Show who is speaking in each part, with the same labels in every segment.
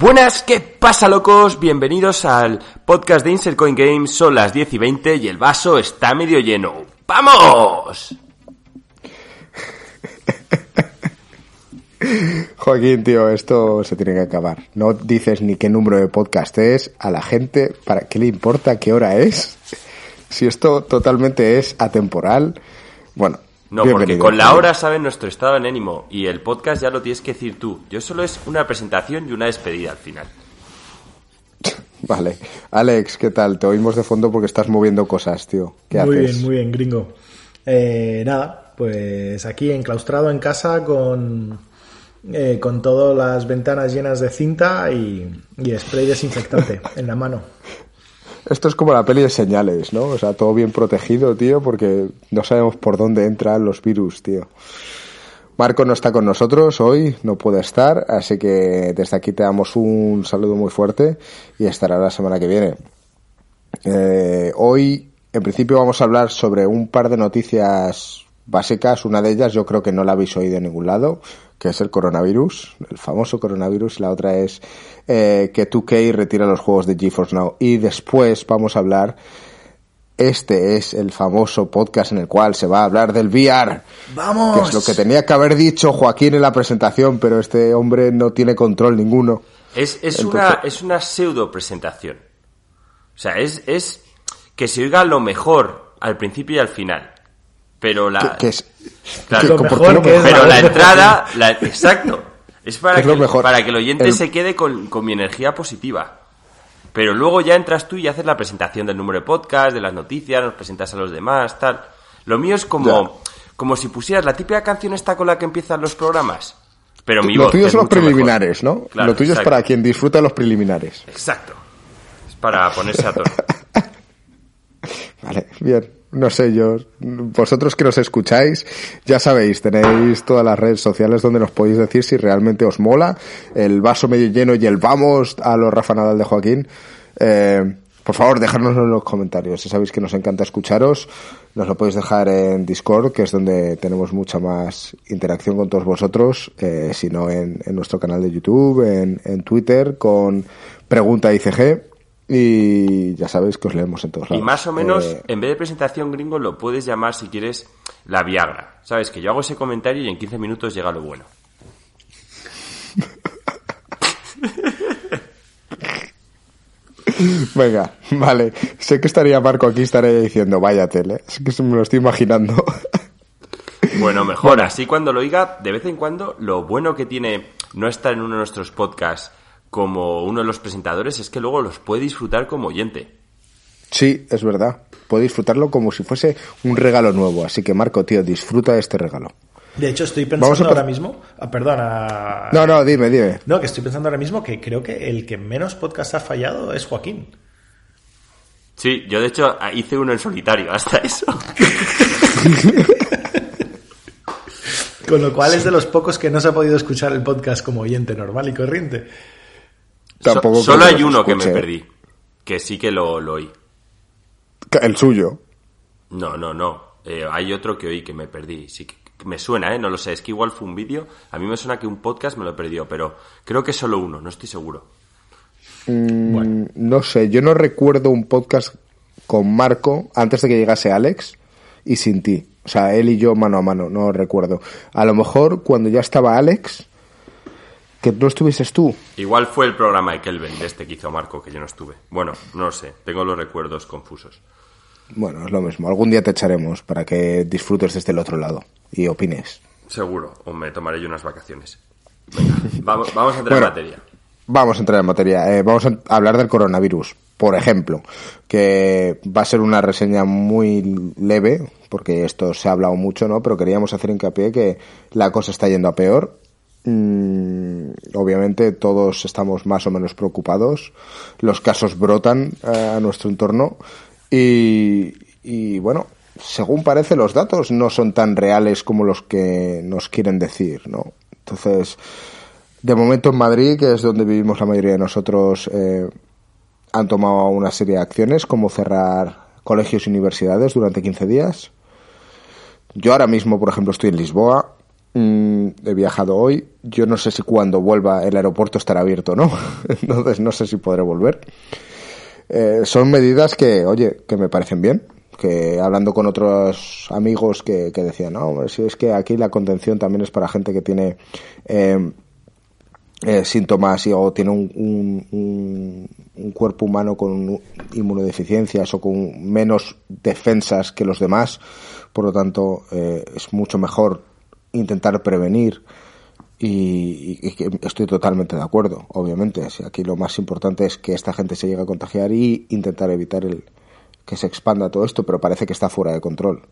Speaker 1: Buenas, ¿qué pasa locos? Bienvenidos al podcast de Insert Coin Games. Son las 10 y 20 y el vaso está medio lleno. ¡Vamos!
Speaker 2: Joaquín, tío, esto se tiene que acabar. No dices ni qué número de podcast es a la gente, ¿para qué le importa qué hora es? Si esto totalmente es atemporal. Bueno,
Speaker 1: No, porque con la hora saben nuestro estado de ánimo y el podcast ya lo tienes que decir tú. Yo solo es una presentación y una despedida al final.
Speaker 2: Vale. Alex, ¿qué tal? Te oímos de fondo porque estás moviendo cosas, tío. ¿Qué
Speaker 3: muy
Speaker 2: haces?
Speaker 3: bien, muy bien, gringo. Eh, nada, pues aquí enclaustrado en casa con, eh, con todas las ventanas llenas de cinta y, y spray desinfectante en la mano.
Speaker 2: Esto es como la peli de señales, ¿no? O sea, todo bien protegido, tío, porque no sabemos por dónde entran los virus, tío. Marco no está con nosotros hoy, no puede estar, así que desde aquí te damos un saludo muy fuerte y estará la semana que viene. Eh, hoy, en principio, vamos a hablar sobre un par de noticias básicas. Una de ellas yo creo que no la habéis oído en ningún lado, que es el coronavirus, el famoso coronavirus. Y la otra es eh, que 2K retira los juegos de GeForce Now. Y después vamos a hablar... Este es el famoso podcast en el cual se va a hablar del VR.
Speaker 3: ¡Vamos!
Speaker 2: Que es lo que tenía que haber dicho Joaquín en la presentación, pero este hombre no tiene control ninguno.
Speaker 1: Es, es
Speaker 2: Entonces-
Speaker 1: una, es una pseudo presentación. O sea, es, es que se oiga lo mejor al principio y al final. Pero la,
Speaker 2: Que, que es,
Speaker 1: Claro.
Speaker 2: que-
Speaker 3: Lo
Speaker 2: ¿por qué
Speaker 3: mejor que es
Speaker 1: Pero
Speaker 3: la
Speaker 1: entrada, la- exacto. Es para
Speaker 2: Es
Speaker 1: que,
Speaker 2: lo mejor.
Speaker 1: para que el oyente
Speaker 2: El-
Speaker 1: se quede con, con mi energía positiva. Pero luego ya entras tú y haces la presentación del número de podcast, de las noticias, nos presentas a los demás, tal. Lo mío es como,
Speaker 2: Ya.
Speaker 1: como si pusieras la típica canción esta con la que empiezan los programas. Pero mi
Speaker 2: Lo
Speaker 1: voz,
Speaker 2: tuyo
Speaker 1: es
Speaker 2: son los
Speaker 1: mejor.
Speaker 2: preliminares, ¿no?
Speaker 1: Claro,
Speaker 2: lo tuyo es para quien disfruta de los preliminares.
Speaker 1: Exacto. Es para ponerse a tono.
Speaker 2: Vale, bien. No sé yo. Vosotros que nos escucháis, ya sabéis, tenéis todas las redes sociales donde nos podéis decir si realmente os mola el vaso medio lleno y el vamos a los Rafa Nadal de Joaquín. Eh, por favor, dejárnoslo en los comentarios. Ya sabéis que nos encanta escucharos. Nos lo podéis dejar en Discord, que es donde tenemos mucha más interacción con todos vosotros. Eh, si no, en, en nuestro canal de YouTube, en, en Twitter, con Pregunta ICG. Y ya sabéis que os leemos en todos
Speaker 1: Y
Speaker 2: lados.
Speaker 1: más o menos,
Speaker 2: Eh,
Speaker 1: en vez de presentación gringo, lo puedes llamar, si quieres, la Viagra. Sabes que yo hago ese comentario y en 15 minutos llega lo bueno.
Speaker 2: Venga, vale. Sé que estaría Marco aquí, estaría diciendo, vaya tele. Es que me lo estoy imaginando.
Speaker 1: Bueno, mejor. Así cuando lo oiga, de vez en cuando, lo bueno que tiene no estar en uno de nuestros podcasts como uno de los presentadores es que luego los puede disfrutar como oyente.
Speaker 2: sí, es verdad. Puedo disfrutarlo como si fuese un regalo nuevo. Así que, Marco, tío, disfruta de este regalo.
Speaker 3: De hecho, estoy
Speaker 2: Vamos
Speaker 3: pensando
Speaker 2: a
Speaker 3: ahora mismo. Ah, perdona.
Speaker 2: No, no, dime, dime.
Speaker 3: No, que estoy pensando ahora mismo que creo que el que menos podcast ha fallado es Joaquín.
Speaker 1: Sí, yo de hecho hice uno en solitario, hasta eso.
Speaker 3: Con lo cual es de los pocos que no se ha podido escuchar el podcast como oyente normal y corriente.
Speaker 2: Tampoco
Speaker 1: So- solo hay uno que me perdí, que sí que lo, lo oí.
Speaker 2: El suyo.
Speaker 1: No, no, no. Eh, hay otro que oí que me perdí. Sí que que me suena, ¿eh? No lo sé. Es que igual fue un vídeo. A mí me suena que un podcast me lo perdió, pero creo que solo uno, no estoy seguro.
Speaker 2: Mm, No sé, yo no recuerdo un podcast con Marco antes de que llegase Alex y sin ti. O sea, él y yo mano a mano, no recuerdo. A lo mejor cuando ya estaba Alex, que no estuvieses tú.
Speaker 1: Igual fue el programa de Kelvin, de este que hizo Marco, que yo no estuve. Bueno, no lo sé. Tengo los recuerdos confusos.
Speaker 2: Bueno, es lo mismo. Algún día te echaremos para que disfrutes desde el otro lado y opines.
Speaker 1: Seguro. O me tomaré yo unas vacaciones. Venga, vamos, vamos a entrar
Speaker 2: Bueno.
Speaker 1: en materia.
Speaker 2: Vamos a entrar en materia. Eh, vamos a hablar del coronavirus, por ejemplo, que va a ser una reseña muy leve, porque esto se ha hablado mucho, ¿no? Pero queríamos hacer hincapié que la cosa está yendo a peor. Mm, obviamente todos estamos más o menos preocupados. Los casos brotan eh, a nuestro entorno y, bueno, según parece los datos no son tan reales como los que nos quieren decir, ¿no? Entonces, de momento en Madrid, que es donde vivimos la mayoría de nosotros, eh, han tomado una serie de acciones como cerrar colegios y universidades durante 15 días. Yo ahora mismo, por ejemplo, estoy en Lisboa Mm, he viajado hoy. Yo no sé si cuando vuelva el aeropuerto estará abierto o no. Entonces no sé si podré volver. Eh, son medidas que, oye, que me parecen bien. Que hablando con otros amigos que, decían, no, si es que aquí la contención también es para gente que tiene eh, eh, síntomas o tiene un, un, cuerpo humano con inmunodeficiencias o con menos defensas que los demás. Por lo tanto, es mucho mejor intentar prevenir y, estoy totalmente de acuerdo, obviamente. Aquí lo más importante es que esta gente se llegue a contagiar y intentar evitar el que se expanda todo esto, pero parece que está fuera de control.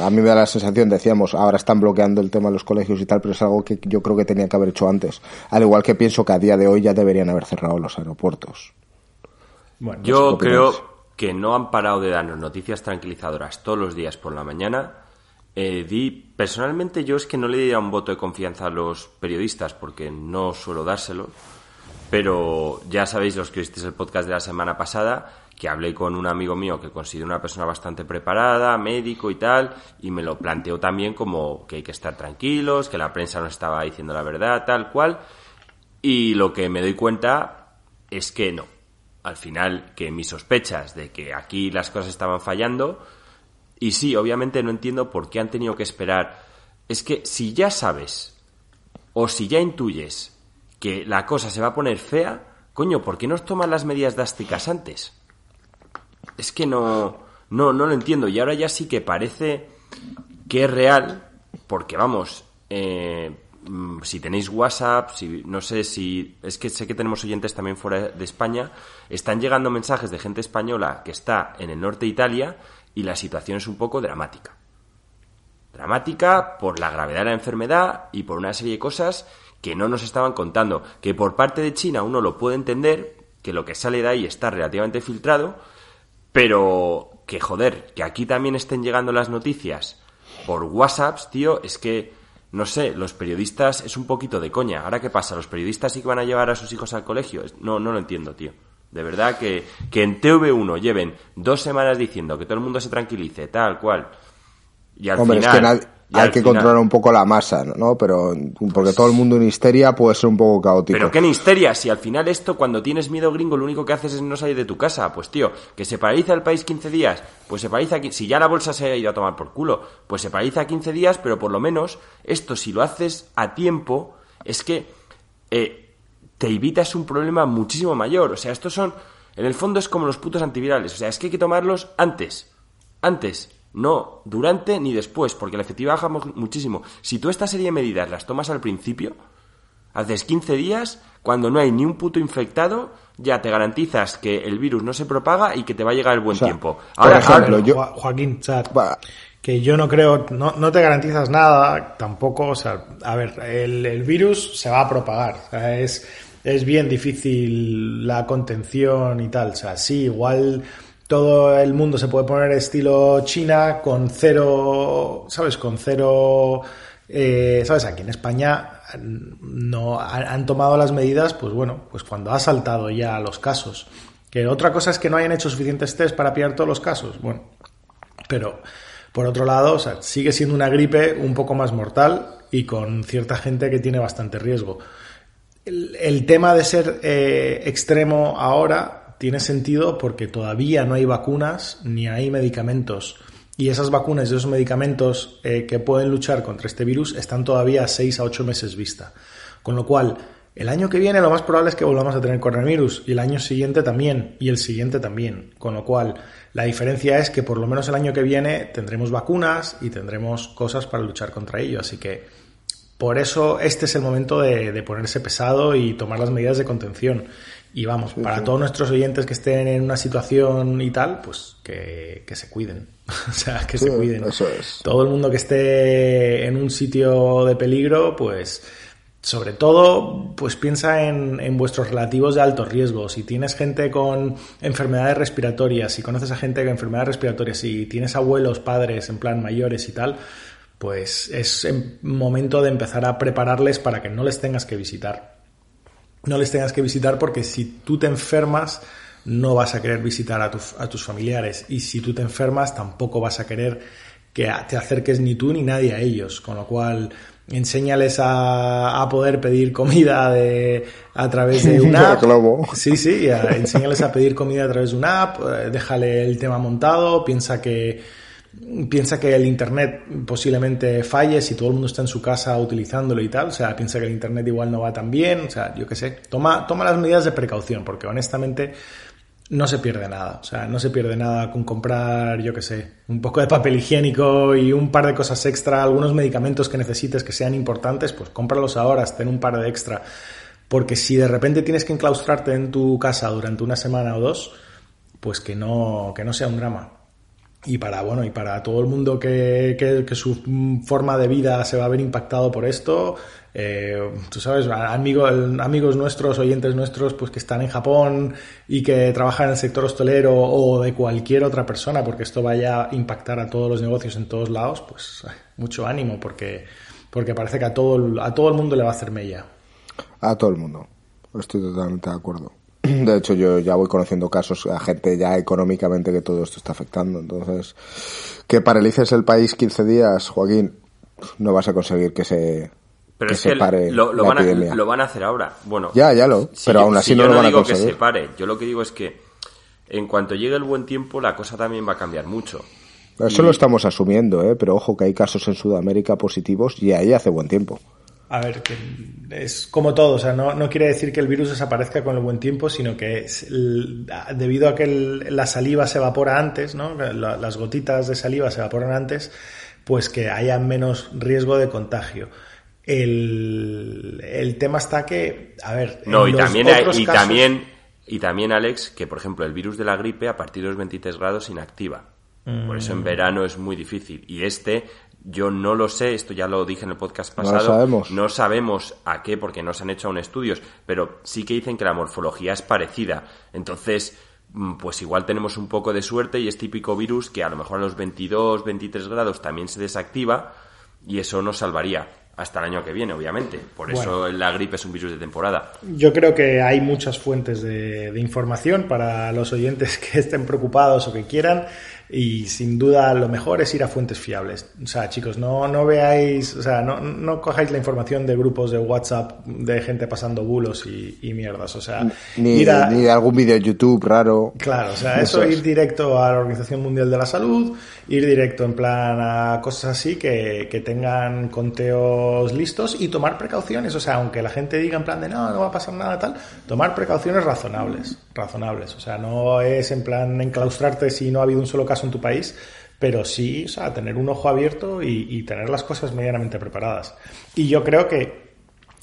Speaker 2: A mí me da la sensación, decíamos, ahora están bloqueando el tema de los colegios y tal, pero es algo que yo creo que tenía que haber hecho antes. Al igual que pienso que a día de hoy ya deberían haber cerrado los aeropuertos.
Speaker 1: Bueno, yo creo que no han parado de darnos noticias tranquilizadoras todos los días por la mañana eh, di, personalmente yo es que no le diría un voto de confianza a los periodistas porque no suelo dárselo, pero ya sabéis los que visteis el podcast de la semana pasada que hablé con un amigo mío que considero una persona bastante preparada, médico y tal, y me lo planteó también como que hay que estar tranquilos, que la prensa no estaba diciendo la verdad, tal cual, y lo que me doy cuenta es que no. Al final, que mis sospechas de que aquí las cosas estaban fallando, y sí, obviamente no entiendo por qué han tenido que esperar. Es que si ya sabes o si ya intuyes que la cosa se va a poner fea, coño, ¿por qué no toman las medidas drásticas antes? Es que no, no, no lo entiendo. Y ahora ya sí que parece que es real, porque vamos, eh, mm, si tenéis WhatsApp, si, no sé si, es que sé que tenemos oyentes también fuera de España, están llegando mensajes de gente española que está en el norte de Italia y la situación es un poco dramática. Dramática por la gravedad de la enfermedad y por una serie de cosas que no nos estaban contando. Que por parte de China uno lo puede entender, que lo que sale de ahí está relativamente filtrado, pero que joder, que aquí también estén llegando las noticias por WhatsApp, tío, es que, no sé, los periodistas es un poquito de coña. Ahora qué pasa, los periodistas sí que van a llevar a sus hijos al colegio. No, no lo entiendo, tío. De verdad que, que en TV1 lleven dos semanas diciendo que todo el mundo se tranquilice, tal cual.
Speaker 2: Y al final, es que hay que controlar un poco la masa, ¿no? Pero porque todo el mundo en histeria puede ser un poco caótico.
Speaker 1: Pero qué en histeria, si al final esto cuando tienes miedo gringo lo único que haces es no salir de tu casa, pues tío, que se paraliza el país 15 días, pues se paraliza si ya la bolsa se ha ido a tomar por culo, pues se paraliza 15 días, pero por lo menos esto si lo haces a tiempo es que eh, te evitas un problema muchísimo mayor. O sea, estos son, en el fondo es como los putos antivirales. O sea, es que hay que tomarlos antes. Antes. No durante ni después, porque la efectividad baja muchísimo. Si tú esta serie de medidas las tomas al principio, haces 15 días, cuando no hay ni un puto infectado, ya te garantizas que el virus no se propaga y que te va a llegar el buen tiempo.
Speaker 3: Ahora, por ejemplo, yo... Joaquín, chat, que yo no creo, no, no, te garantizas nada, tampoco, o sea, a ver, el, el virus se va a propagar. O sea, es, es bien difícil la contención y tal. O sea, sí, igual todo el mundo se puede poner estilo China con cero, ¿sabes? Con cero, eh, ¿sabes? Aquí en España no han tomado las medidas, pues bueno, pues cuando ha saltado ya los casos. Que otra cosa es que no hayan hecho suficientes test para pillar todos los casos. Bueno, pero por otro lado, o sea, sigue siendo una gripe un poco más mortal y con cierta gente que tiene bastante riesgo el, tema de ser eh, extremo ahora tiene sentido porque todavía no hay vacunas ni hay medicamentos. Y esas vacunas y esos medicamentos eh, que pueden luchar contra este virus están todavía a 6 a 8 meses vista. Con lo cual, el año que viene lo más probable es que volvamos a tener coronavirus y el año siguiente también y el siguiente también. Con lo cual, la diferencia es que por lo menos el año que viene tendremos vacunas y tendremos cosas para luchar contra ello. Así que por eso este es el momento de, ponerse pesado y tomar las medidas de contención. Y vamos, para todos nuestros oyentes que estén en una situación y tal, pues que, se cuiden. o sea, que se cuiden.
Speaker 2: Eso es.
Speaker 3: Todo el mundo que esté en un sitio de peligro, pues sobre todo, pues piensa en, en, vuestros relativos de alto riesgo. Si tienes gente con enfermedades respiratorias, si conoces a gente con enfermedades respiratorias, si tienes abuelos, padres, en plan mayores y tal, pues es momento de empezar a prepararles para que no les tengas que visitar. No les tengas que visitar porque si tú te enfermas, no vas a querer visitar a, a tus familiares. Y si tú te enfermas, tampoco vas a querer que te acerques ni tú ni nadie a ellos. Con lo cual, enséñales a, poder pedir comida de, a través de una app. Sí, sí, enséñales a pedir comida a través de una app, eh, déjale el tema montado, piensa que piensa que el internet posiblemente falle si todo el mundo está en su casa utilizándolo y tal, o sea, piensa que el internet igual no va tan bien, o sea, yo qué sé, toma, toma las medidas de precaución, porque honestamente no se pierde nada. O sea, no se pierde nada con comprar, yo qué sé, un poco de papel higiénico y un par de cosas extra, algunos medicamentos que necesites que sean importantes, pues cómpralos ahora, ten un par de extra. Porque si de repente tienes que enclaustrarte en tu casa durante una semana o dos, pues que no, que no sea un drama. Y para, bueno, y para todo el mundo que, que, que su forma de vida se va a ver impactado por esto, eh, tú sabes, amigos, amigos nuestros, oyentes nuestros, pues que están en Japón y que trabajan en el sector hostelero o de cualquier otra persona, porque esto vaya a impactar a todos los negocios en todos lados, pues mucho ánimo, porque, porque parece que a todo, a todo el mundo le va a hacer mella.
Speaker 2: A todo el mundo, estoy totalmente de acuerdo. De hecho, yo ya voy conociendo casos a gente ya económicamente que todo esto está afectando. Entonces, que paralices el país 15 días, Joaquín, no vas a conseguir que se
Speaker 1: pero es que lo, van a, lo, van a, hacer ahora. Bueno,
Speaker 2: ya, ya lo. pero aún así no lo van a conseguir.
Speaker 1: que se pare. Yo lo que digo es que en cuanto llegue el buen tiempo, la cosa también va a cambiar mucho.
Speaker 2: Eso lo estamos asumiendo, ¿eh? pero ojo que hay casos en Sudamérica positivos y ahí hace buen tiempo.
Speaker 3: A ver, que es como todo, o sea, no, no, quiere decir que el virus desaparezca con el buen tiempo, sino que debido a que la saliva se evapora antes, ¿no? las gotitas de saliva se evaporan antes, pues que haya menos riesgo de contagio. El, el tema está que, a ver,
Speaker 1: no, y también, y también, y también, Alex, que por ejemplo el virus de la gripe a partir de los 23 grados inactiva. Por eso en mm. verano es muy difícil. Y este, yo no lo sé, esto ya lo dije en el podcast pasado. No
Speaker 2: sabemos.
Speaker 1: No sabemos a qué, porque no se han hecho aún estudios, pero sí que dicen que la morfología es parecida. Entonces, mm, pues igual tenemos un poco de suerte y es típico virus que a lo mejor a los 22, 23 grados también se desactiva y eso nos salvaría hasta el año que viene, obviamente. Por eso la gripe es un virus de temporada.
Speaker 3: Yo creo que hay muchas fuentes de, de, información para los oyentes que estén preocupados o que quieran y sin duda lo mejor es ir a fuentes fiables. O sea, chicos, no, no veáis, o sea, no, no cojáis la información de grupos de WhatsApp de gente pasando bulos y, mierdas. O sea,
Speaker 2: ni, ni de algún vídeo de YouTube raro.
Speaker 3: Claro, o sea, eso, ir directo a la Organización Mundial de la Salud, ir directo en plan a cosas así que, que tengan conteos listos y tomar precauciones. O sea, aunque la gente diga en plan de no, no va a pasar nada tal, tomar precauciones razonables. Razonables. O sea, no es en plan enclaustrarte si no ha habido un solo caso en tu país, pero sí, o sea, tener un ojo abierto y, tener las cosas medianamente preparadas. Y yo creo que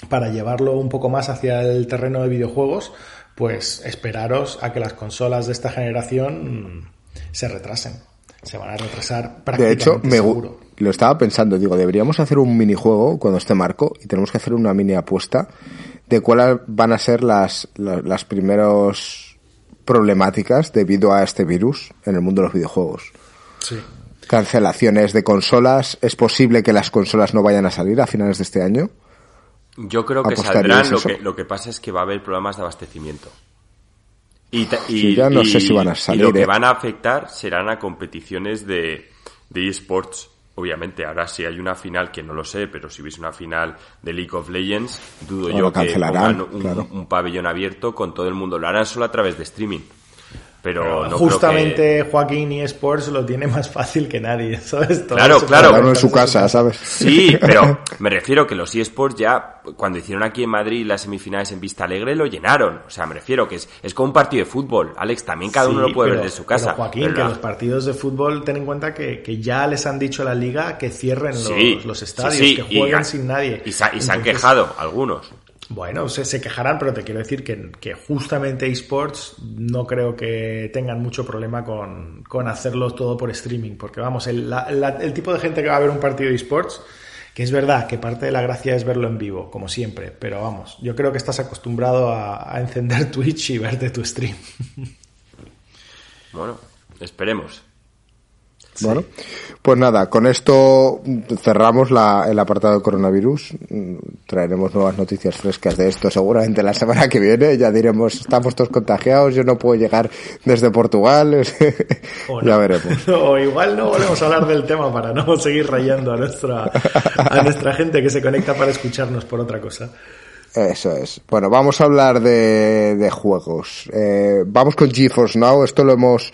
Speaker 3: para llevarlo un poco más hacia el terreno de videojuegos, pues esperaros a que las consolas de esta generación se retrasen. Se van a retrasar prácticamente De hecho, me seguro.
Speaker 2: lo estaba pensando, digo, deberíamos hacer un minijuego cuando esté Marco y tenemos que hacer una mini apuesta de cuáles van a ser las, las, las primeros problemáticas debido a este virus en el mundo de los videojuegos.
Speaker 3: Sí.
Speaker 2: Cancelaciones de consolas. ¿Es posible que las consolas no vayan a salir a finales de este año?
Speaker 1: Yo creo que saldrán. Lo que, lo que, pasa es que va a haber problemas de abastecimiento. Y,
Speaker 2: ya no sé si van a salir.
Speaker 1: Y lo que
Speaker 2: ¿eh?
Speaker 1: van a afectar serán a competiciones de, de esports obviamente ahora si hay una final que no lo sé pero si hubiese una final de League of Legends dudo yo que pongan un, pabellón abierto con todo el mundo. Lo harán solo a través de streaming pero,
Speaker 3: justamente Joaquín y Sports lo tiene más fácil que nadie, ¿sabes?
Speaker 1: claro, claro.
Speaker 2: en su casa, ¿sabes?
Speaker 1: Sí, pero me refiero que los eSports ya, cuando hicieron aquí en Madrid las semifinales en Vista Alegre, lo llenaron. O sea, me refiero que es, es como un partido de fútbol. Alex, también cada uno lo puede ver de su casa.
Speaker 3: Joaquín, que los partidos de fútbol, ten en cuenta que, que, ya les han dicho a la liga que cierren los, los estadios, que jueguen sin nadie.
Speaker 1: Y se han quejado algunos.
Speaker 3: Bueno, se, quejarán, pero te quiero decir que, justamente esports no creo que tengan mucho problema con, con hacerlo todo por streaming, porque vamos, el, el, tipo de gente que va a ver un partido de esports, que es verdad que parte de la gracia es verlo en vivo, como siempre, pero vamos, yo creo que estás acostumbrado a, a encender Twitch y verte tu stream.
Speaker 1: Bueno, esperemos.
Speaker 2: Bueno, pues nada, con esto cerramos la, el apartado de coronavirus. Traeremos nuevas noticias frescas de esto seguramente la semana que viene. Ya diremos, estamos todos contagiados, yo no puedo llegar desde Portugal. ya veremos.
Speaker 3: o igual no volvemos a hablar del tema para no seguir rayando a nuestra, a nuestra gente que se conecta para escucharnos por otra cosa.
Speaker 2: Eso es. Bueno, vamos a hablar de, de juegos. Eh, vamos con GeForce Now. Esto lo hemos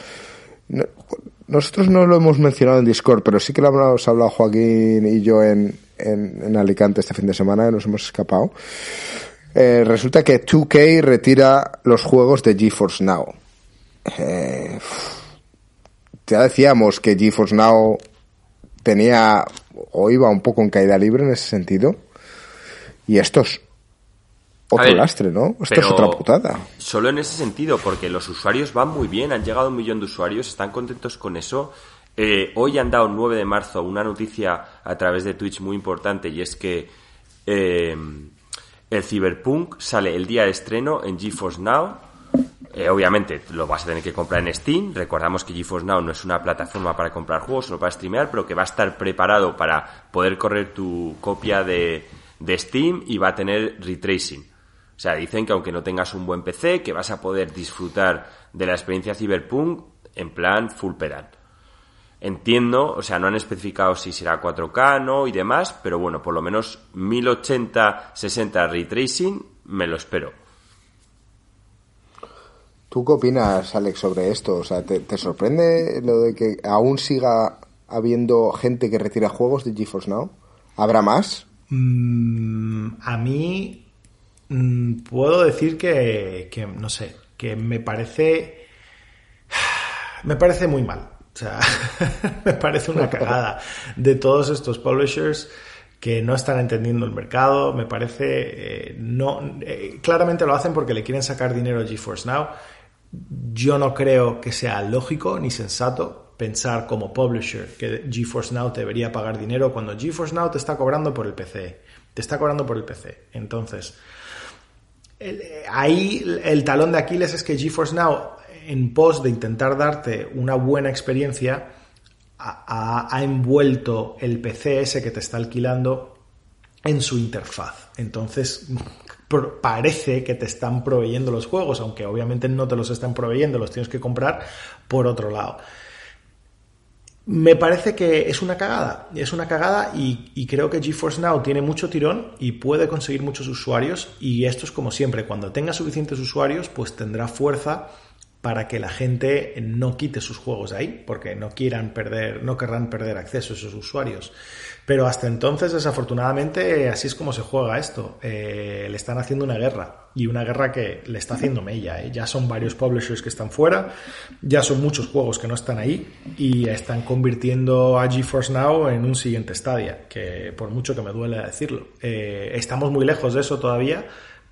Speaker 2: nosotros no lo hemos mencionado en Discord, pero sí que lo hemos hablado Joaquín y yo en, en, Alicante este fin de semana, y nos hemos escapado. Eh, resulta que 2K retira los juegos de GeForce Now. Eh, ya decíamos que GeForce Now tenía o iba un poco en caída libre en ese sentido. Y estos otro lastre, ¿no? Esto es otra putada.
Speaker 1: Solo en ese sentido, porque los usuarios van muy bien, han llegado un millón de usuarios, están contentos con eso. Eh, hoy han dado 9 de marzo una noticia a través de Twitch muy importante y es que eh, el Cyberpunk sale el día de estreno en GeForce Now. Eh, obviamente lo vas a tener que comprar en Steam. Recordamos que GeForce Now no es una plataforma para comprar juegos, sino para streamear, pero que va a estar preparado para poder correr tu copia de, de Steam y va a tener retracing. O sea, dicen que aunque no tengas un buen PC, que vas a poder disfrutar de la experiencia Cyberpunk en plan full pedal. Entiendo, o sea, no han especificado si será 4K, no y demás, pero bueno, por lo menos 1080, 60 ray tracing me lo espero.
Speaker 2: ¿Tú qué opinas, Alex, sobre esto? O sea, ¿te, sorprende lo de que aún siga habiendo gente que retira juegos de GeForce Now? ¿Habrá más?
Speaker 3: Mm, a mí Mm, puedo decir que, no sé, que me parece. Me parece muy mal. O sea, me parece una cagada de todos estos publishers que no están entendiendo el mercado. Me parece. Eh, no, eh, claramente lo hacen porque le quieren sacar dinero a GeForce Now. Yo no creo que sea lógico ni sensato pensar como publisher que GeForce Now debería pagar dinero cuando GeForce Now te está cobrando por el PC. Te está cobrando por el PC. Entonces, ahí el talón de Aquiles es que GeForce Now, en pos de intentar darte una buena experiencia, ha, envuelto el PC que te está alquilando en su interfaz. Entonces, parece que te están proveyendo los juegos, aunque obviamente no te los están proveyendo, los tienes que comprar por otro lado. Me parece que es una cagada, es una cagada y, creo que GeForce Now tiene mucho tirón y puede conseguir muchos usuarios y esto es como siempre, cuando tenga suficientes usuarios pues tendrá fuerza para que la gente no quite sus juegos de ahí, porque no quieran perder, no querrán perder acceso a esos usuarios. Pero hasta entonces, desafortunadamente, así es como se juega esto. Eh, le están haciendo una guerra y una guerra que le está haciendo mella. ¿eh? Ya son varios publishers que están fuera, ya son muchos juegos que no están ahí y están convirtiendo a GeForce Now en un siguiente Stadia, que por mucho que me duele decirlo. Eh, estamos muy lejos de eso todavía,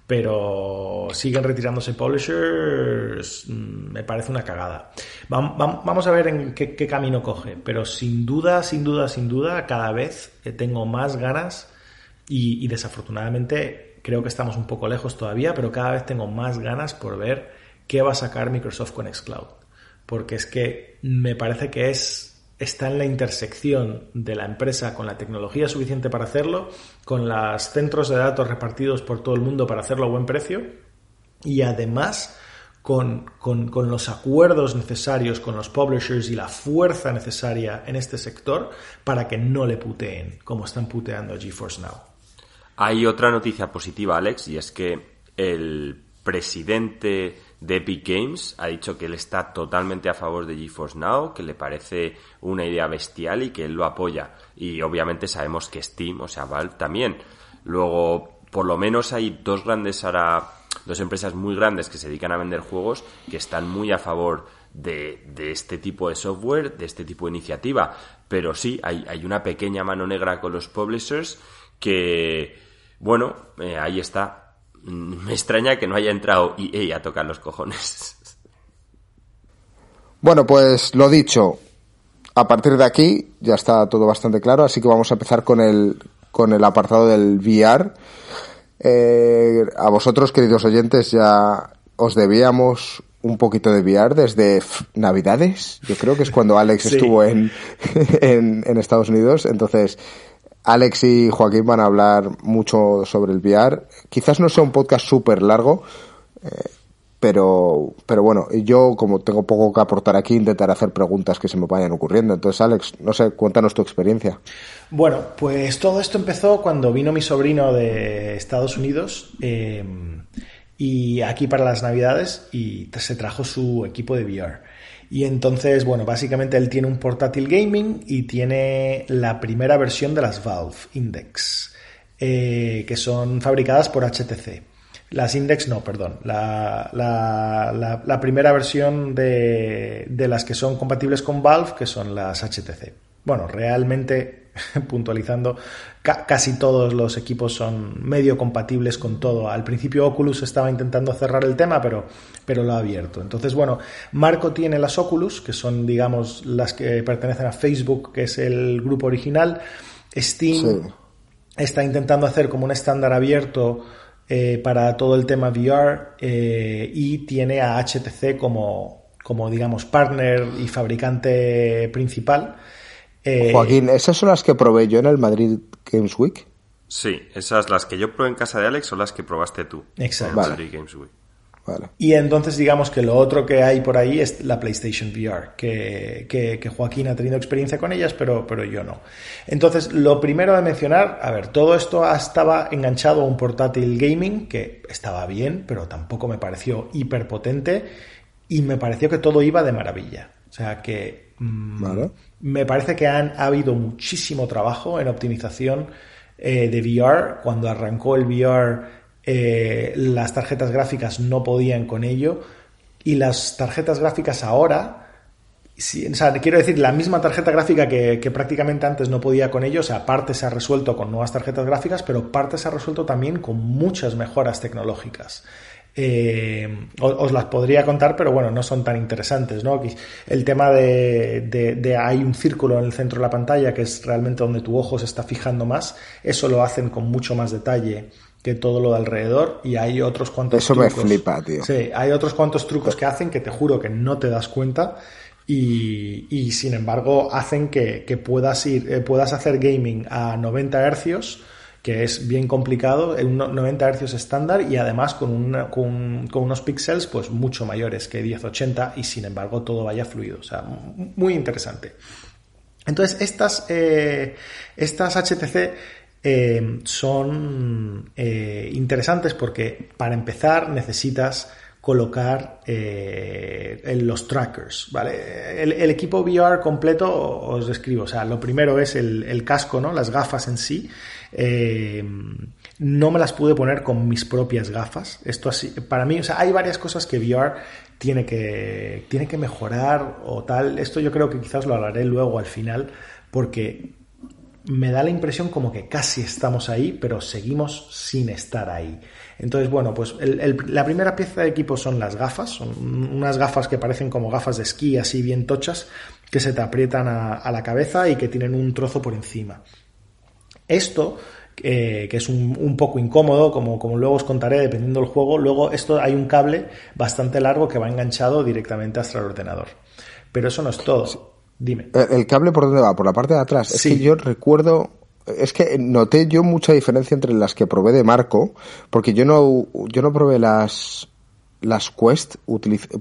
Speaker 3: pero siguen retirándose publishers, mm, me parece una cagada. Vamos a ver en qué, camino coge, pero sin duda, sin duda, sin duda, cada vez tengo más ganas y, desafortunadamente creo que estamos un poco lejos todavía, pero cada vez tengo más ganas por ver qué va a sacar Microsoft con Xcloud. Porque es que me parece que es está en la intersección de la empresa con la tecnología suficiente para hacerlo, con los centros de datos repartidos por todo el mundo para hacerlo a buen precio y además con, los acuerdos necesarios con los publishers y la fuerza necesaria en este sector para que no le puteen como están puteando a GeForce Now.
Speaker 1: Hay otra noticia positiva, Alex, y es que el presidente de Epic Games ha dicho que él está totalmente a favor de GeForce Now, que le parece una idea bestial y que él lo apoya. Y obviamente sabemos que Steam, o sea, Valve también. Luego, por lo menos hay dos grandes ahora, dos empresas muy grandes que se dedican a vender juegos que están muy a favor de, este tipo de software, de este tipo de iniciativa. Pero sí, hay, una pequeña mano negra con los publishers que, bueno, eh, ahí está me extraña que no haya entrado EA a tocar los cojones.
Speaker 2: Bueno, pues lo dicho, a partir de aquí ya está todo bastante claro, así que vamos a empezar con el, con el apartado del VR. Eh, a vosotros, queridos oyentes, ya os debíamos un poquito de VR desde Navidades. Yo creo que es cuando Alex estuvo en, en, Estados Unidos. Entonces, Alex y Joaquín van a hablar mucho sobre el VR. Quizás no sea un podcast súper largo, eh, pero, pero bueno, yo como tengo poco que aportar aquí, intentaré hacer preguntas que se me vayan ocurriendo. Entonces, Alex, no sé, cuéntanos tu experiencia.
Speaker 3: Bueno, pues todo esto empezó cuando vino mi sobrino de Estados Unidos eh, y aquí para las Navidades y se trajo su equipo de VR. Y entonces, bueno, básicamente él tiene un portátil gaming y tiene la primera versión de las Valve Index, eh, que son fabricadas por HTC. Las Index no, perdón. La, la, primera versión de, de, las que son compatibles con Valve, que son las HTC. Bueno, realmente, puntualizando, casi todos los equipos son medio compatibles con todo. Al principio Oculus estaba intentando cerrar el tema, pero, pero lo ha abierto. Entonces, bueno, Marco tiene las Oculus, que son, digamos, las que pertenecen a Facebook, que es el grupo original. Steam está intentando hacer como un estándar abierto eh, para todo el tema VR eh, y tiene a HTC como, como, digamos, partner y fabricante principal.
Speaker 2: Eh, Joaquín, ¿esas son las que probé yo en el Madrid Games Week?
Speaker 1: Sí, esas las que yo probé en casa de Alex son las que probaste tú.
Speaker 3: Exacto. En Madrid Games Week. Y entonces digamos que lo otro que hay por ahí es la PlayStation VR, que, que, Joaquín ha tenido experiencia con ellas, pero, pero yo no. Entonces, lo primero de mencionar, a ver, todo esto estaba enganchado a un portátil gaming, que estaba bien, pero tampoco me pareció hiperpotente, y me pareció que todo iba de maravilla. O sea que mm, me parece que han, ha habido muchísimo trabajo en optimización eh, de VR. Cuando arrancó el VR eh, las tarjetas gráficas no podían con ello y las tarjetas gráficas ahora, o sea, quiero decir, la misma tarjeta gráfica que, prácticamente antes no podía con ello, o sea, parte se ha resuelto con nuevas tarjetas gráficas, pero parte se ha resuelto también con muchas mejoras tecnológicas. Eh, os, las podría contar, pero bueno, no son tan interesantes, ¿no? El tema de, de, hay un círculo en el centro de la pantalla que es realmente donde tu ojo se está fijando más, eso lo hacen con mucho más detalle que todo lo de alrededor y hay otros cuantos
Speaker 2: Eso me flipa, tío.
Speaker 3: Sí, hay otros cuantos trucos que hacen que te juro que no te das cuenta y, y sin embargo hacen que, que puedas ir, eh, puedas hacer gaming a 90 hercios que es bien complicado, en 90 hercios estándar y además con, unos píxeles pues mucho mayores que 1080 y sin embargo todo vaya fluido, o sea, muy interesante. Entonces, estas, eh, estas HTC eh, son eh, interesantes porque para empezar necesitas colocar los trackers, ¿vale? El, equipo VR completo os describo, o sea, lo primero es el, casco, ¿no? Las gafas en sí. No me las pude poner con mis propias gafas. Esto así, para mí, o sea, hay varias cosas que VR tiene que, tiene que mejorar o tal. Esto yo creo que quizás lo hablaré luego al final, porque me da la impresión como que casi estamos ahí, pero seguimos sin estar ahí. Entonces, bueno, pues la primera pieza de equipo son las gafas, unas gafas que parecen como gafas de esquí, así bien tochas, que se te aprietan a, la cabeza y que tienen un trozo por encima. Esto, eh, que es un, poco incómodo, como, como luego os contaré, dependiendo del juego, luego esto hay un cable bastante largo que va enganchado directamente hasta el ordenador. Pero eso no es todo. Dime.
Speaker 2: ¿El cable por dónde va? ¿Por la parte de atrás? Es que yo recuerdo es que noté yo mucha diferencia entre las que probé de Marco, porque yo no, yo no probé las, las Quest,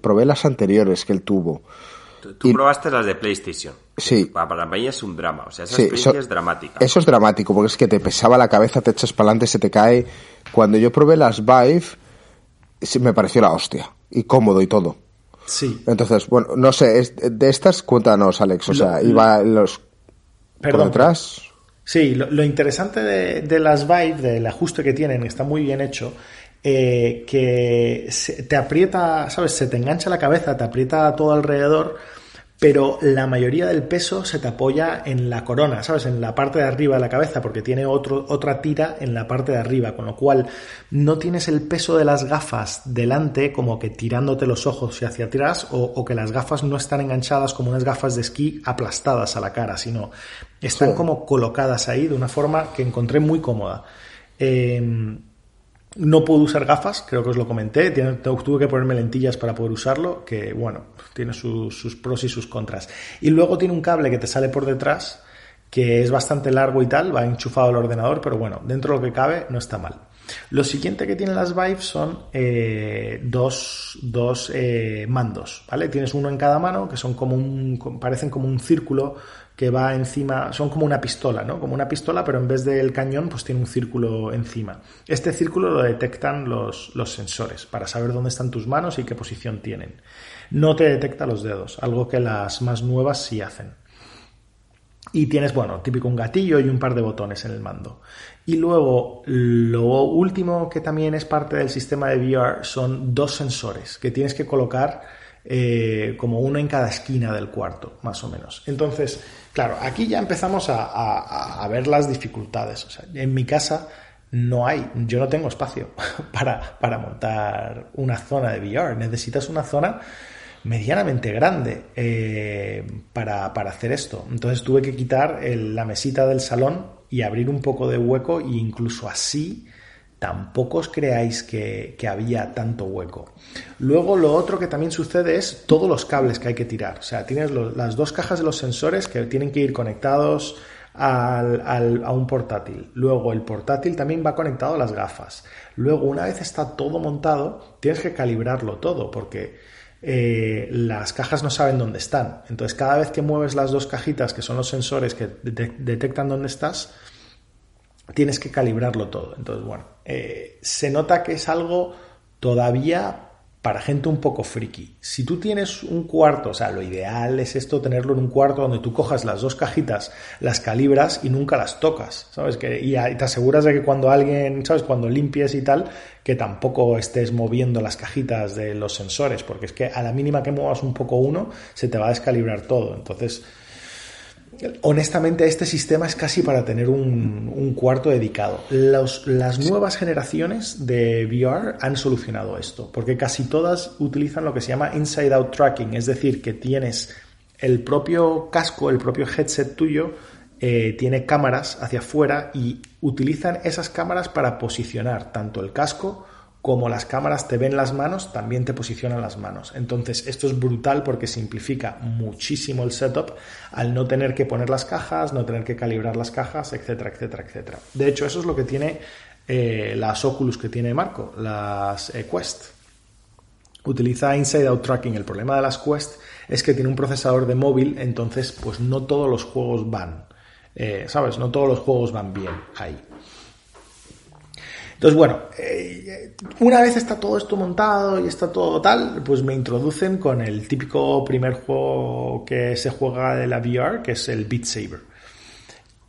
Speaker 2: probé las anteriores que él tuvo.
Speaker 1: Tú, probaste las de PlayStation.
Speaker 2: Sí.
Speaker 1: Para, mí es un drama, o sea, esa experiencia es dramática.
Speaker 2: Eso es dramático, porque es que te pesaba la cabeza, te echas para adelante, se te cae. Cuando yo probé las Vive, me pareció la hostia, y cómodo y todo.
Speaker 3: Sí.
Speaker 2: Entonces, bueno, no sé, de estas cuéntanos, Alex. O sea, iba los.
Speaker 3: Perdón. atrás. Sí, lo, interesante de, las Vive, del ajuste que tienen, está muy bien hecho. Eh, que te aprieta, ¿sabes? Se te engancha la cabeza, te aprieta todo alrededor pero la mayoría del peso se te apoya en la corona, ¿sabes? En la parte de arriba de la cabeza, porque tiene otro, otra tira en la parte de arriba, con lo cual no tienes el peso de las gafas delante, como que tirándote los ojos hacia atrás, o, que las gafas no están enganchadas como unas gafas de esquí aplastadas a la cara, sino están como colocadas ahí de una forma que encontré muy cómoda. Em, No puedo usar gafas, creo que os lo comenté. Tuve que ponerme lentillas para poder usarlo, que bueno, tiene sus, pros y sus contras. Y luego tiene un cable que te sale por detrás, que es bastante largo y tal, va enchufado al ordenador, pero bueno, dentro de lo que cabe no está mal. Lo siguiente que tienen las Vive son eh, dos, dos eh, mandos, ¿vale? Tienes uno en cada mano que son como un, parecen como un círculo que va encima, son como una pistola, ¿no? Como una pistola, pero en vez del cañón, pues tiene un círculo encima. Este círculo lo detectan los, los sensores para saber dónde están tus manos y qué posición tienen. No te detecta los dedos, algo que las más nuevas sí hacen. Y tienes, bueno, típico un gatillo y un par de botones en el mando. Y luego, lo último que también es parte del sistema de VR son dos sensores que tienes que colocar eh, como uno en cada esquina del cuarto, más o menos. Entonces, claro, aquí ya empezamos a, ver las dificultades. O sea, en mi casa no hay, yo no tengo espacio para, para montar una zona de VR. Necesitas una zona medianamente grande eh, para, hacer esto. Entonces tuve que quitar la mesita del salón y abrir un poco de hueco e incluso así tampoco os creáis que, había tanto hueco. Luego lo otro que también sucede es todos los cables que hay que tirar. O sea, tienes las dos cajas de los sensores que tienen que ir conectados al, a un portátil. Luego el portátil también va conectado a las gafas. Luego una vez está todo montado, tienes que calibrarlo todo porque eh, las cajas no saben dónde están. Entonces, cada vez que mueves las dos cajitas, que son los sensores que detectan dónde estás, tienes que calibrarlo todo. Entonces, bueno, eh, se nota que es algo todavía para gente un poco friki. Si tú tienes un cuarto, o sea, lo ideal es esto, tenerlo en un cuarto donde tú cojas las dos cajitas, las calibras y nunca las tocas, ¿sabes? Que, y, te aseguras de que cuando alguien, ¿sabes? Cuando limpies y tal, que tampoco estés moviendo las cajitas de los sensores, porque es que a la mínima que muevas un poco uno, se te va a descalibrar todo. Entonces, honestamente este sistema es casi para tener un, cuarto dedicado. las nuevas generaciones de VR han solucionado esto, porque casi todas utilizan lo que se llama inside out tracking, es decir, que tienes el propio casco, el propio headset tuyo, eh, tiene cámaras hacia afuera y utilizan esas cámaras para posicionar tanto el casco como las cámaras te ven las manos, también te posicionan las manos. Entonces, esto es brutal porque simplifica muchísimo el setup al no tener que poner las cajas, no tener que calibrar las cajas, etcétera, etcétera, etcétera. De hecho, eso es lo que tiene eh, las Oculus que tiene Marco, las eh, Quest. Utiliza Inside Out Tracking. El problema de las Quest es que tiene un procesador de móvil, entonces, pues no todos los juegos van. Eh, ¿Sabes? No todos los juegos van bien ahí. Entonces, bueno, eh, una vez está todo esto montado y está todo tal, pues me introducen con el típico primer juego que se juega de la VR, que es el Beat Saber.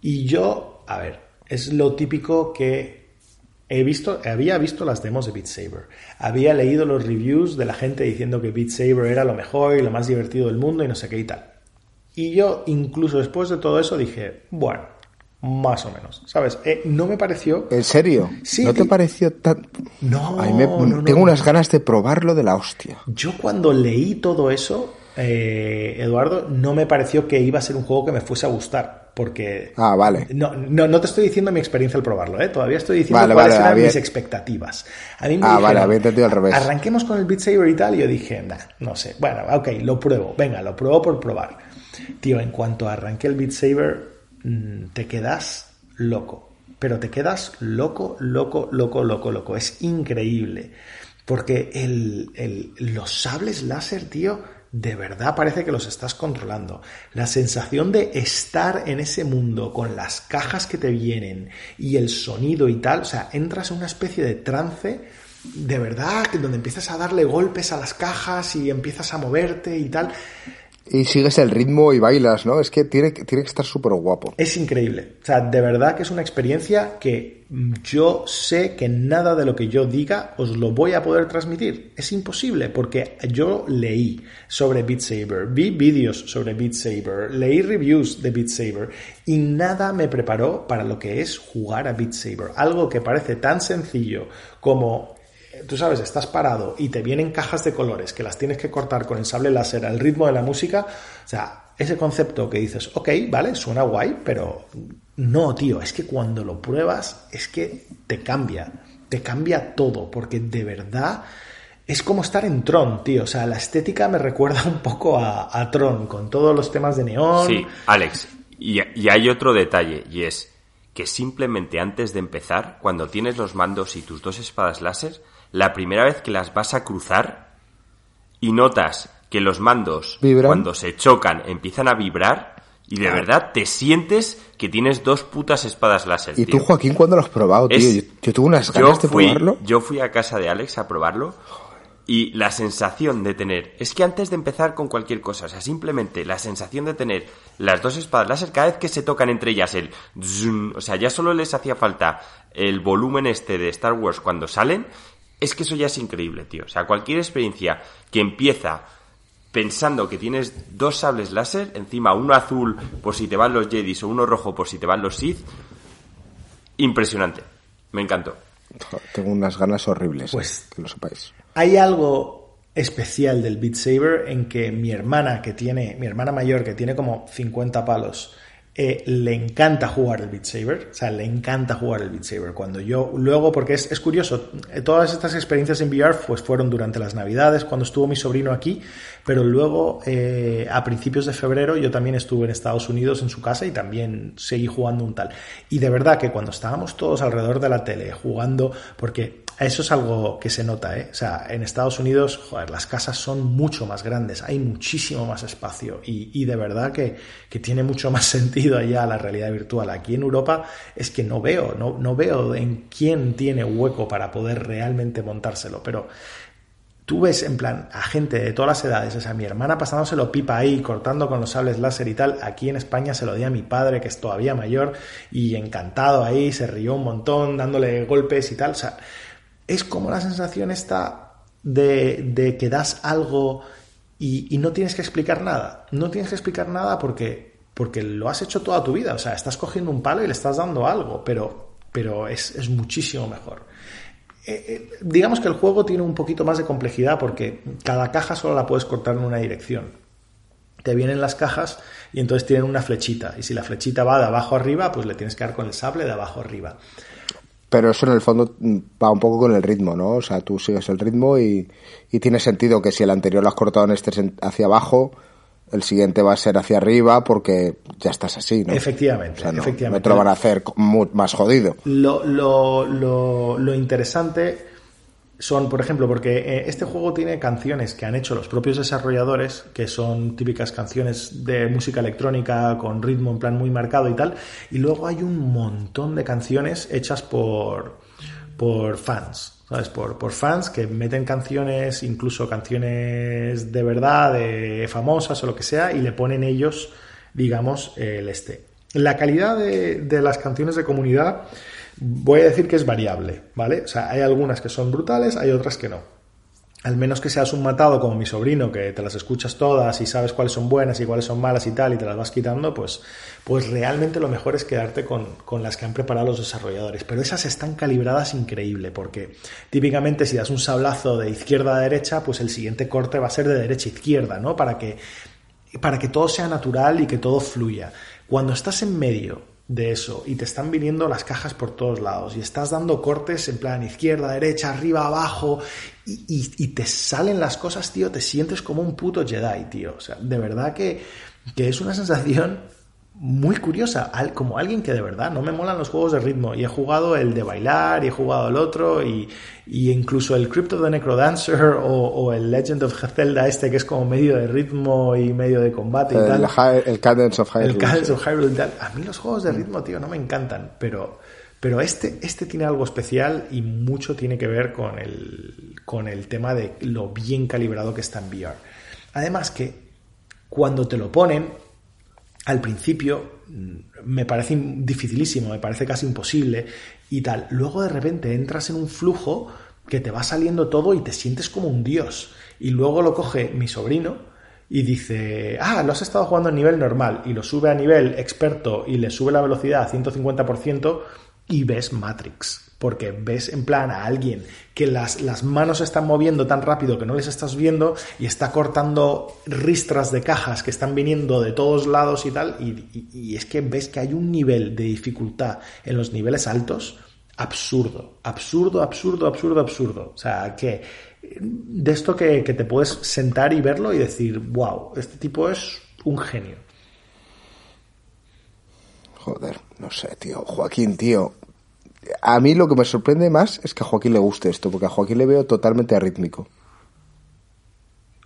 Speaker 3: Y yo, a ver, es lo típico que he visto, había visto las demos de Beat Saber, había leído los reviews de la gente diciendo que Beat Saber era lo mejor y lo más divertido del mundo y no sé qué y tal. Y yo, incluso después de todo eso, dije, bueno, más o menos, ¿sabes? Eh, no me pareció...
Speaker 2: ¿En serio?
Speaker 3: Sí.
Speaker 2: ¿No te pareció tan...?
Speaker 3: No,
Speaker 2: Tengo unas ganas de probarlo de la hostia.
Speaker 3: Yo cuando leí todo eso, eh, Eduardo, no me pareció que iba a ser un juego que me fuese a gustar. Porque...
Speaker 2: Ah, vale.
Speaker 3: No, no, te estoy diciendo mi experiencia al probarlo, ¿eh? Todavía estoy diciendo cuáles eran mis expectativas.
Speaker 2: A mí me ah, vale, había al revés.
Speaker 3: Arranquemos con el Beat Saber y tal, y yo dije, nah, no sé. Bueno, ok, lo pruebo. Venga, lo pruebo por probar. Tío, en cuanto arranqué el Beat Saber, te quedas loco. Pero te quedas loco, loco, loco, loco, loco. Es increíble. Porque el, los sables láser, tío, de verdad parece que los estás controlando. La sensación de estar en ese mundo con las cajas que te vienen y el sonido y tal, o sea, entras en una especie de trance de verdad, donde empiezas a darle golpes a las cajas y empiezas a moverte y tal.
Speaker 2: Y sigues el ritmo y bailas, ¿no? Es que tiene, tiene que estar súper guapo.
Speaker 3: Es increíble. O sea, de verdad que es una experiencia que yo sé que nada de lo que yo diga os lo voy a poder transmitir. Es imposible porque yo leí sobre Beat Saber, vi vídeos sobre Beat Saber, leí reviews de Beat Saber y nada me preparó para lo que es jugar a Beat Saber. Algo que parece tan sencillo como tú sabes, estás parado y te vienen cajas de colores que las tienes que cortar con el sable láser al ritmo de la música, o sea, ese concepto que dices, ok, vale, suena guay, pero no, tío, es que cuando lo pruebas es que te cambia, te cambia todo, porque de verdad es como estar en Tron, tío. O sea, la estética me recuerda un poco a, Tron, con todos los temas de neón.
Speaker 1: Sí, Alex, y, y hay otro detalle, y es que simplemente antes de empezar, cuando tienes los mandos y tus dos espadas láser, la primera vez que las vas a cruzar y notas que los mandos, cuando se chocan, empiezan a vibrar y de verdad te sientes que tienes dos putas espadas láser.
Speaker 2: ¿Y tú, Joaquín, cuándo lo has probado, tío? yo, tuve unas ganas de probarlo.
Speaker 1: Yo fui a casa de Alex a probarlo y la sensación de tener, es que antes de empezar con cualquier cosa, o sea, simplemente la sensación de tener las dos espadas láser cada vez que se tocan entre ellas el o sea, ya solo les hacía falta el volumen este de Star Wars cuando salen, es que eso ya es increíble, tío. O sea, cualquier experiencia que empieza pensando que tienes dos sables láser, encima uno azul por si te van los Jedis o uno rojo por si te van los Sith, impresionante. Me encantó.
Speaker 2: Tengo unas ganas horribles, pues, que lo sepáis.
Speaker 3: Hay algo especial del Beat Saber en que mi hermana que tiene, mi hermana mayor que tiene como 50 palos, eh, le encanta jugar el Beat Saber, o sea, le encanta jugar el Beat Saber. Cuando yo, luego, porque es, es, curioso, eh, todas estas experiencias en VR pues fueron durante las Navidades, cuando estuvo mi sobrino aquí, pero luego eh, a principios de febrero yo también estuve en Estados Unidos en su casa y también seguí jugando un tal. Y de verdad que cuando estábamos todos alrededor de la tele jugando, porque eso es algo que se nota, ¿eh? O sea, en Estados Unidos, joder, las casas son mucho más grandes, hay muchísimo más espacio y, de verdad que, tiene mucho más sentido allá la realidad virtual. Aquí en Europa es que no veo, no, no veo en quién tiene hueco para poder realmente montárselo, pero tú ves en plan a gente de todas las edades, o sea, mi hermana pasándoselo pipa ahí, cortando con los sables láser y tal, aquí en España se lo di a mi padre, que es todavía mayor, y encantado ahí, se rió un montón, dándole golpes y tal, o sea, es como la sensación esta de, que das algo y, no tienes que explicar nada. No tienes que explicar nada porque, porque lo has hecho toda tu vida. O sea, estás cogiendo un palo y le estás dando algo, pero, pero es, muchísimo mejor. Eh, eh, digamos que el juego tiene un poquito más de complejidad porque cada caja solo la puedes cortar en una dirección. Te vienen las cajas y entonces tienen una flechita. Y si la flechita va de abajo arriba, pues le tienes que dar con el sable de abajo arriba.
Speaker 2: Pero eso en el fondo va un poco con el ritmo, ¿no? O sea, tú sigues el ritmo y, tiene sentido que si el anterior lo has cortado en este hacia abajo, el siguiente va a ser hacia arriba porque ya estás así, ¿no?
Speaker 3: Efectivamente, no, efectivamente.
Speaker 2: No te lo van a hacer más jodido.
Speaker 3: Lo, lo, lo, lo interesante son, por ejemplo, porque eh, este juego tiene canciones que han hecho los propios desarrolladores, que son típicas canciones de música electrónica con ritmo en plan muy marcado y tal, y luego hay un montón de canciones hechas por, por fans, ¿sabes? Por, por fans que meten canciones, incluso canciones de verdad, de famosas o lo que sea, y le ponen ellos, digamos, el este. La calidad de, de las canciones de comunidad Voy a decir que es variable, ¿vale? O sea, hay algunas que son brutales, hay otras que no. Al menos que seas un matado como mi sobrino, que te las escuchas todas y sabes cuáles son buenas y cuáles son malas y tal, y te las vas quitando, pues, pues realmente lo mejor es quedarte con, con las que han preparado los desarrolladores. Pero esas están calibradas increíble, porque típicamente si das un sablazo de izquierda a derecha, pues el siguiente corte va a ser de derecha a izquierda, ¿no? Para que, para que todo sea natural y que todo fluya. Cuando estás en medio de eso y te están viniendo las cajas por todos lados y estás dando cortes en plan izquierda, derecha, arriba, abajo y, y, te salen las cosas, tío, te sientes como un puto Jedi, tío. O sea, de verdad que, que es una sensación muy curiosa, como alguien que de verdad no me molan los juegos de ritmo y he jugado el de bailar y he jugado el otro y, incluso el Crypt of the Necrodancer o, o, el Legend of Zelda este que es como medio de ritmo y medio de combate y
Speaker 2: el,
Speaker 3: tal.
Speaker 2: el Cadence of Hyrule.
Speaker 3: El Cadence of Hyrule y tal. A mí los juegos de ritmo, tío, no me encantan, pero, pero este, este tiene algo especial y mucho tiene que ver con el, con el tema de lo bien calibrado que está en VR. Además que cuando te lo ponen, al principio mm, me parece dificilísimo, me parece casi imposible y tal. Luego de repente entras en un flujo que te va saliendo todo y te sientes como un dios. Y luego lo coge mi sobrino y dice, ah, lo has estado jugando a nivel normal y lo sube a nivel experto y le sube la velocidad a 150% y ves Matrix porque ves en plan a alguien que las, las manos están moviendo tan rápido que no les estás viendo y está cortando ristras de cajas que están viniendo de todos lados y tal, y, es que ves que hay un nivel de dificultad en los niveles altos absurdo, absurdo, absurdo, absurdo, absurdo. O sea, que de esto que, te puedes sentar y verlo y decir, wow, este tipo es un genio.
Speaker 2: Joder, no sé, tío. Joaquín, tío. A mí lo que me sorprende más es que a Joaquín le guste esto, porque a Joaquín le veo totalmente arrítmico.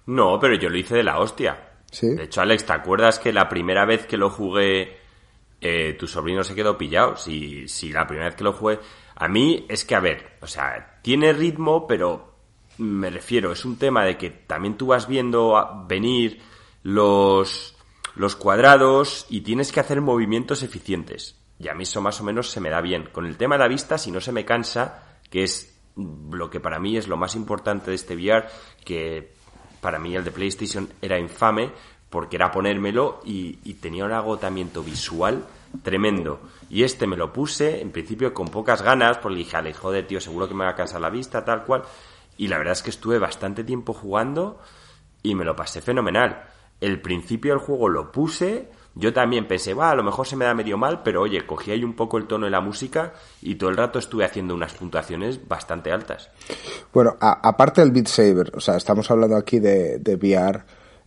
Speaker 1: No, pero yo lo hice de la hostia. ¿Sí? De hecho, Alex, ¿te acuerdas que la primera vez que lo jugué, eh, tu sobrino se quedó pillado? Si, si la primera vez que lo jugué. A mí es que, a ver, o sea, tiene ritmo, pero me refiero, es un tema de que también tú vas viendo venir los, los cuadrados y tienes que hacer movimientos eficientes. Y a mí eso más o menos se me da bien. Con el tema de la vista, si no se me cansa, que es lo que para mí es lo más importante de este VR, que para mí el de PlayStation era infame, porque era ponérmelo y, tenía un agotamiento visual tremendo. Y este me lo puse, en principio, con pocas ganas, porque dije, Ale, joder, tío, seguro que me va a cansar la vista, tal cual. Y la verdad es que estuve bastante tiempo jugando y me lo pasé fenomenal. El principio del juego lo puse, yo también pensé, va, a lo mejor se me da medio mal, pero oye, cogí ahí un poco el tono de la música y todo el rato estuve haciendo unas puntuaciones bastante altas.
Speaker 2: Bueno, aparte del Beat Saber, o sea, estamos hablando aquí de, de VR,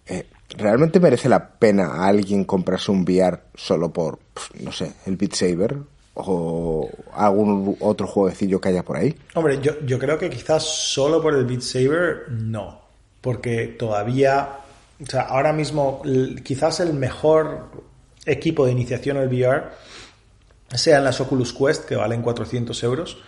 Speaker 2: eh, ¿realmente merece la pena a alguien comprarse un VR solo por, no sé, el Beat Saber? o algún otro jueguecillo que haya por ahí?
Speaker 3: Hombre, yo, yo creo que quizás solo por el Beat Saber no, porque todavía, o sea, ahora mismo quizás el mejor equipo de iniciación al VR sean las Oculus Quest, que valen 400 euros,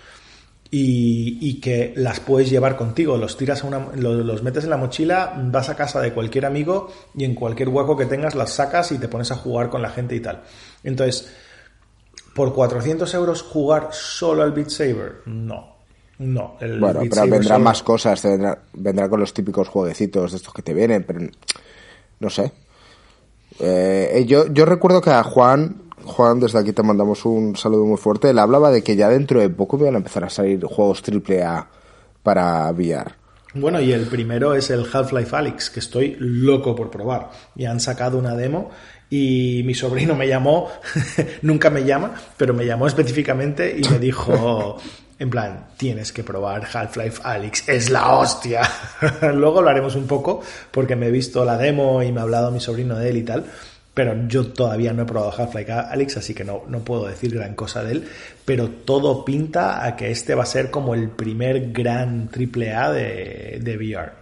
Speaker 3: y, que las puedes llevar contigo. Los tiras a una, los, los, metes en la mochila, vas a casa de cualquier amigo y en cualquier hueco que tengas las sacas y te pones a jugar con la gente y tal. Entonces, ¿Por 400 euros jugar solo al Beat Saber? No. No.
Speaker 2: El bueno, pero vendrán más cosas. Vendrá, con los típicos jueguecitos de estos que te vienen, pero no sé. Eh, yo, yo recuerdo que a Juan, Juan, desde aquí te mandamos un saludo muy fuerte. Él hablaba de que ya dentro de poco van a empezar a salir juegos triple A para VR.
Speaker 3: Bueno, y el primero es el Half-Life Alyx, que estoy loco por probar. Y han sacado una demo y mi sobrino me llamó, nunca me llama, pero me llamó específicamente y me dijo, en plan, tienes que probar Half-Life Alyx, es la hostia. Luego lo haremos un poco porque me he visto la demo y me ha hablado mi sobrino de él y tal. Pero yo todavía no he probado Half-Life Alyx, así que no, no puedo decir gran cosa de él. Pero todo pinta a que este va a ser como el primer gran triple A de, de VR.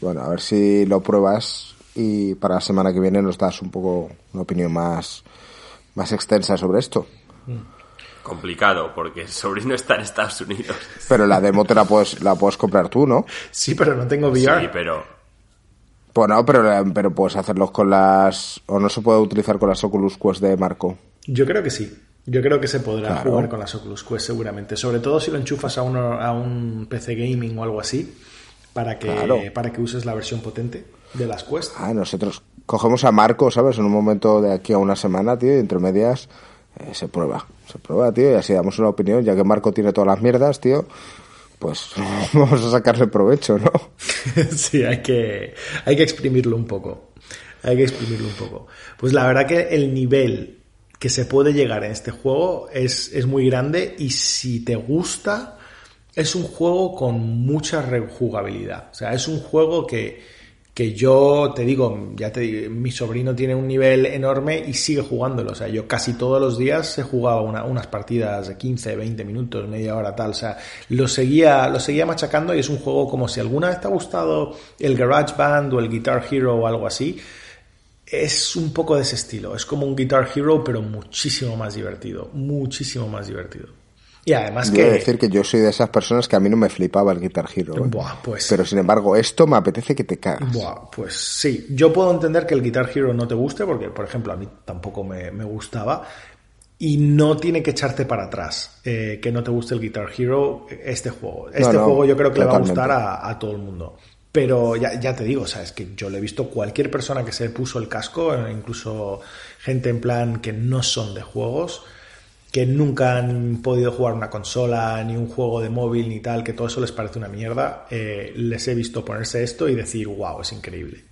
Speaker 2: Bueno, a ver si lo pruebas y para la semana que viene nos das un poco una opinión más, más extensa sobre esto.
Speaker 1: Complicado, porque el sobrino está en Estados Unidos.
Speaker 2: Pero la demo te la puedes, la puedes comprar tú, ¿no?
Speaker 3: Sí, pero no tengo VR.
Speaker 1: Sí, pero...
Speaker 2: Bueno, pero, pero puedes hacerlos con las... ¿O no se puede utilizar con las Oculus Quest de Marco?
Speaker 3: Yo creo que sí. Yo creo que se podrá jugar con las Oculus Quest seguramente. Sobre todo si lo enchufas a, uno, a un PC gaming o algo así, para que, para que uses la versión potente de las Quest.
Speaker 2: Ah, nosotros cogemos a Marco, ¿sabes? En un momento de aquí a una semana, tío, y entre medias se prueba. Se prueba, tío, y así damos una opinión, ya que Marco tiene todas las mierdas, tío. Pues vamos a sacarle provecho, ¿no?
Speaker 3: sí, hay que, hay que exprimirlo un poco. Hay que exprimirlo un poco. Pues la verdad que el nivel que se puede llegar en este juego es, es muy grande y si te gusta, es un juego con mucha rejugabilidad. O sea, es un juego que, que yo te digo, ya te mi sobrino tiene un nivel enorme y sigue jugándolo. O sea, yo casi todos los días he jugado unas partidas de 15, 20 minutos, media hora, tal. O sea, lo seguía, lo seguía machacando y es un juego como si alguna vez te ha gustado el Garage Band o el Guitar Hero o algo así. Es un poco de ese estilo. Es como un Guitar Hero, pero muchísimo más divertido. Muchísimo más divertido. Y además que...
Speaker 2: decir que yo soy de esas personas que a mí no me flipaba el Guitar Hero. ¿eh? pues... Pero sin embargo, esto me apetece que te cagas.
Speaker 3: Buah, pues sí. Yo puedo entender que el Guitar Hero no te guste, porque, por ejemplo, a mí tampoco me, gustaba. Y no tiene que echarte para atrás eh, que no te guste el Guitar Hero este juego. Este juego yo creo que le va a gustar a, todo el mundo. Pero ya, ya, te digo, o sea, es que yo le he visto cualquier persona que se puso el casco, incluso gente en plan que no son de juegos, que nunca han podido jugar una consola, ni un juego de móvil, ni tal, que todo eso les parece una mierda, eh, les he visto ponerse esto y decir, wow, es increíble.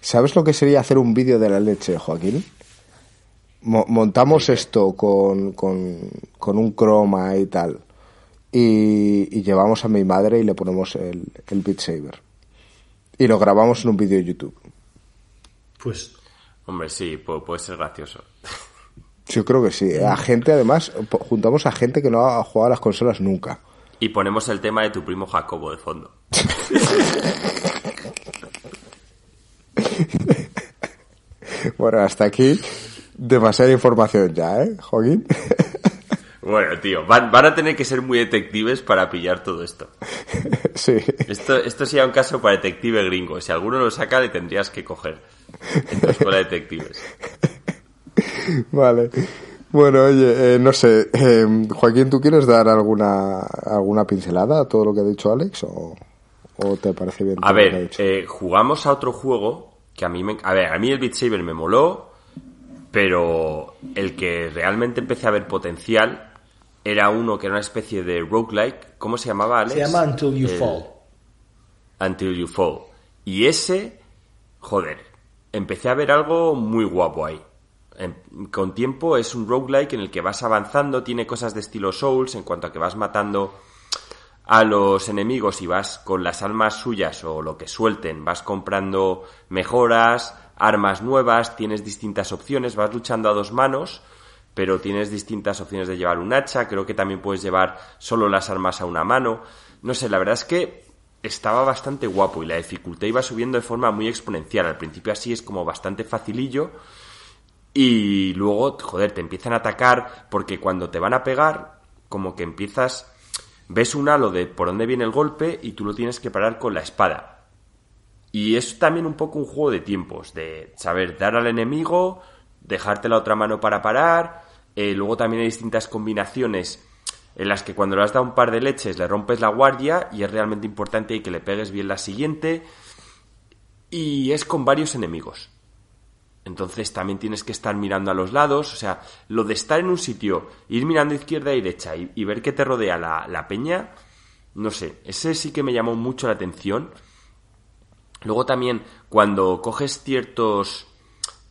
Speaker 2: ¿Sabes lo que sería hacer un vídeo de la leche, Joaquín? montamos esto con, con, con, un croma y tal. Y, llevamos a mi madre y le ponemos el, el Beat Saber. Y lo grabamos en un vídeo de YouTube.
Speaker 3: Pues.
Speaker 1: Hombre, sí, puede, ser gracioso.
Speaker 2: Yo creo que sí. A gente, además, juntamos a gente que no ha jugado a las consolas nunca.
Speaker 1: Y ponemos el tema de tu primo Jacobo de fondo.
Speaker 2: bueno, hasta aquí demasiada información ya, ¿eh, Joaquín?
Speaker 1: Bueno, tío, van, a tener que ser muy detectives para pillar todo esto.
Speaker 2: Sí.
Speaker 1: Esto, esto sería un caso para detective gringo. Si alguno lo saca, le tendrías que coger en tu escuela de detectives.
Speaker 2: Vale. Bueno, oye, eh, no sé, eh, Joaquín, ¿tú quieres dar alguna alguna pincelada a todo lo que ha dicho Alex o, te parece bien?
Speaker 1: A ver, eh, jugamos a otro juego que a mí me... A ver, a mí el Beat Saber me moló, pero el que realmente empecé a ver potencial era uno que era una especie de roguelike. ¿Cómo se llamaba, Alex?
Speaker 3: Se llama Until You Fall.
Speaker 1: Until You Fall. Y ese, joder, empecé a ver algo muy guapo ahí. Con tiempo es un roguelike en el que vas avanzando, tiene cosas de estilo Souls en cuanto a que vas matando a los enemigos y vas con las almas suyas o lo que suelten, vas comprando mejoras, armas nuevas, tienes distintas opciones, vas luchando a dos manos, pero tienes distintas opciones de llevar un hacha, creo que también puedes llevar solo las armas a una mano. No sé, la verdad es que estaba bastante guapo y la dificultad iba subiendo de forma muy exponencial. Al principio así es como bastante facilillo y luego, joder, te empiezan a atacar porque cuando te van a pegar, como que empiezas, ves un halo de por dónde viene el golpe y tú lo tienes que parar con la espada. Y es también un poco un juego de tiempos, de saber dar al enemigo, dejarte la otra mano para parar, eh, luego también hay distintas combinaciones en las que cuando le has dado un par de leches le rompes la guardia y es realmente importante que le pegues bien la siguiente y es con varios enemigos. Entonces también tienes que estar mirando a los lados, o sea, lo de estar en un sitio, ir mirando izquierda y derecha y, ver que te rodea la, la peña, no sé, ese sí que me llamó mucho la atención Luego también cuando coges ciertos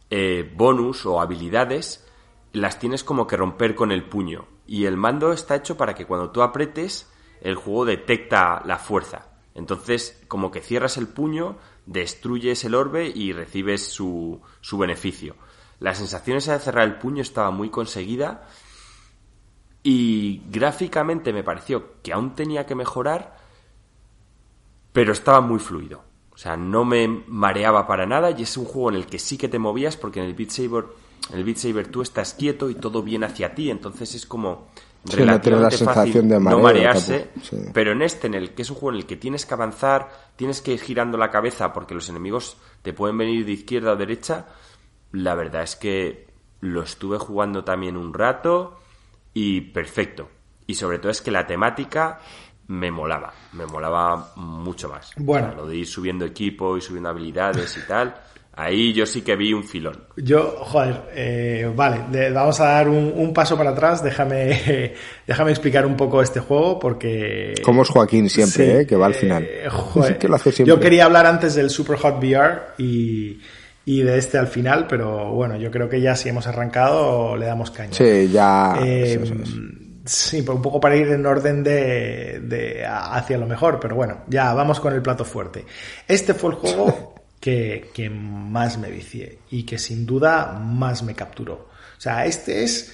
Speaker 1: eh, bonus o habilidades, las tienes como que romper con el puño. Y el mando está hecho para que cuando tú apretes, el juego detecta la fuerza. Entonces, como que cierras el puño, destruyes el orbe y recibes su, su beneficio. La sensación esa de cerrar el puño estaba muy conseguida y gráficamente me pareció que aún tenía que mejorar, pero estaba muy fluido. O sea, no me mareaba para nada y es un juego en el que sí que te movías porque en el Beat Saber, en el Beat Saber tú estás quieto y todo viene hacia ti, entonces es como relativamente fácil de no marearse, pero en este en el que es un juego en el que tienes que avanzar, tienes que ir girando la cabeza porque los enemigos te pueden venir de izquierda o derecha, la verdad es que lo estuve jugando también un rato y perfecto. Y sobre todo es que la temática me molaba, me molaba mucho más.
Speaker 3: Bueno.
Speaker 1: lo de ir subiendo equipo y subiendo habilidades y tal. Ahí yo sí que vi un filón.
Speaker 3: Yo, joder, eh, vale, vamos a dar un, paso para atrás. Déjame, déjame explicar un poco este juego porque.
Speaker 2: Como es Joaquín siempre, eh, que va al final.
Speaker 3: Eh, yo quería hablar antes del Super Hot VR y, y, de este al final, pero bueno, yo creo que ya si hemos arrancado le damos caña.
Speaker 2: Sí, ya.
Speaker 3: Sí, un poco para ir en orden de, hacia lo mejor, pero bueno, ya vamos con el plato fuerte. Este fue el juego que, más me vicié y que sin duda más me capturó. O sea, este es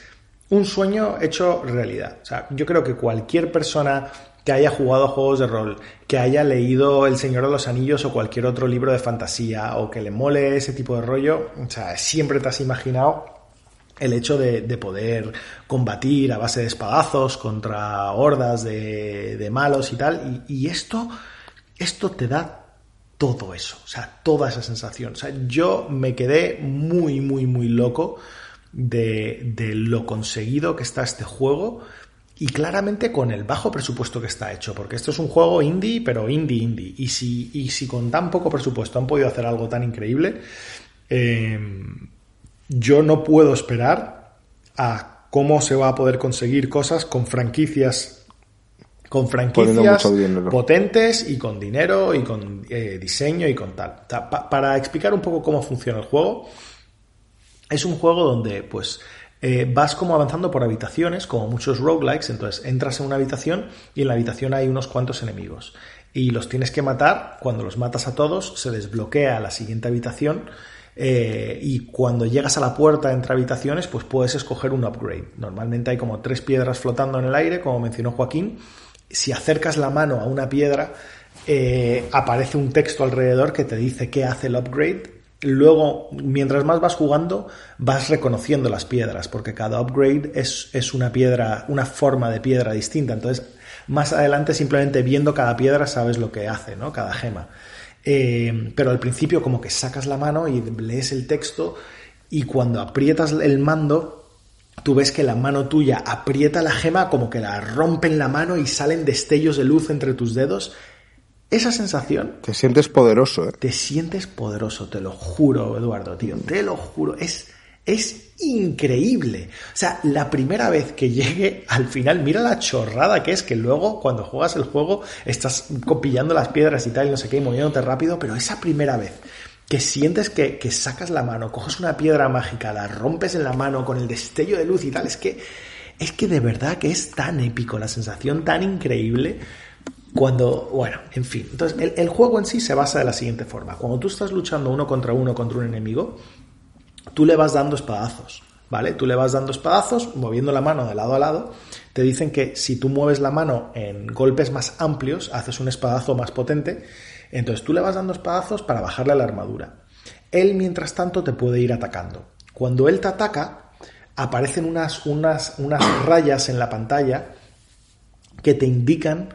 Speaker 3: un sueño hecho realidad. O sea, yo creo que cualquier persona que haya jugado juegos de rol, que haya leído El Señor de los Anillos o cualquier otro libro de fantasía o que le mole ese tipo de rollo, o sea, siempre te has imaginado el hecho de, poder combatir a base de espadazos contra hordas de, malos y tal. Y, esto, esto te da todo eso, o sea, toda esa sensación. O sea, yo me quedé muy, muy, muy loco de, de lo conseguido que está este juego y claramente con el bajo presupuesto que está hecho, porque esto es un juego indie, pero indie, indie. Y si, y si con tan poco presupuesto han podido hacer algo tan increíble, eh, yo no puedo esperar a cómo se va a poder conseguir cosas con franquicias con franquicias potentes y con dinero y con eh, diseño y con tal. para explicar un poco cómo funciona el juego, es un juego donde pues eh, vas como avanzando por habitaciones, como muchos roguelikes, entonces entras en una habitación y en la habitación hay unos cuantos enemigos y los tienes que matar, cuando los matas a todos se desbloquea la siguiente habitación eh, y cuando llegas a la puerta entre habitaciones, pues puedes escoger un upgrade. Normalmente hay como tres piedras flotando en el aire, como mencionó Joaquín. Si acercas la mano a una piedra, eh, aparece un texto alrededor que te dice qué hace el upgrade. Luego, mientras más vas jugando, vas reconociendo las piedras, porque cada upgrade es, es una piedra, una forma de piedra distinta. Entonces, más adelante, simplemente viendo cada piedra, sabes lo que hace, ¿no? Cada gema. Eh, pero al principio como que sacas la mano y lees el texto y cuando aprietas el mando, tú ves que la mano tuya aprieta la gema como que la rompen la mano y salen destellos de luz entre tus dedos. Esa sensación...
Speaker 2: Te sientes poderoso, ¿eh?
Speaker 3: Te sientes poderoso, te lo juro, Eduardo, tío, te lo juro. Es es increíble. O sea, la primera vez que llegue al final, mira la chorrada que es que luego cuando juegas el juego estás copillando las piedras y tal y no sé qué, y moviéndote rápido, pero esa primera vez que sientes que, que, sacas la mano, coges una piedra mágica, la rompes en la mano con el destello de luz y tal, es que, es que de verdad que es tan épico, la sensación tan increíble cuando, bueno, en fin. Entonces, el, el juego en sí se basa de la siguiente forma. Cuando tú estás luchando uno contra uno contra un enemigo, tú le vas dando espadazos, ¿vale? Tú le vas dando espadazos, moviendo la mano de lado a lado. Te dicen que si tú mueves la mano en golpes más amplios, haces un espadazo más potente. Entonces tú le vas dando espadazos para bajarle la armadura. Él, mientras tanto, te puede ir atacando. Cuando él te ataca, aparecen unas, unas, unas rayas en la pantalla que te indican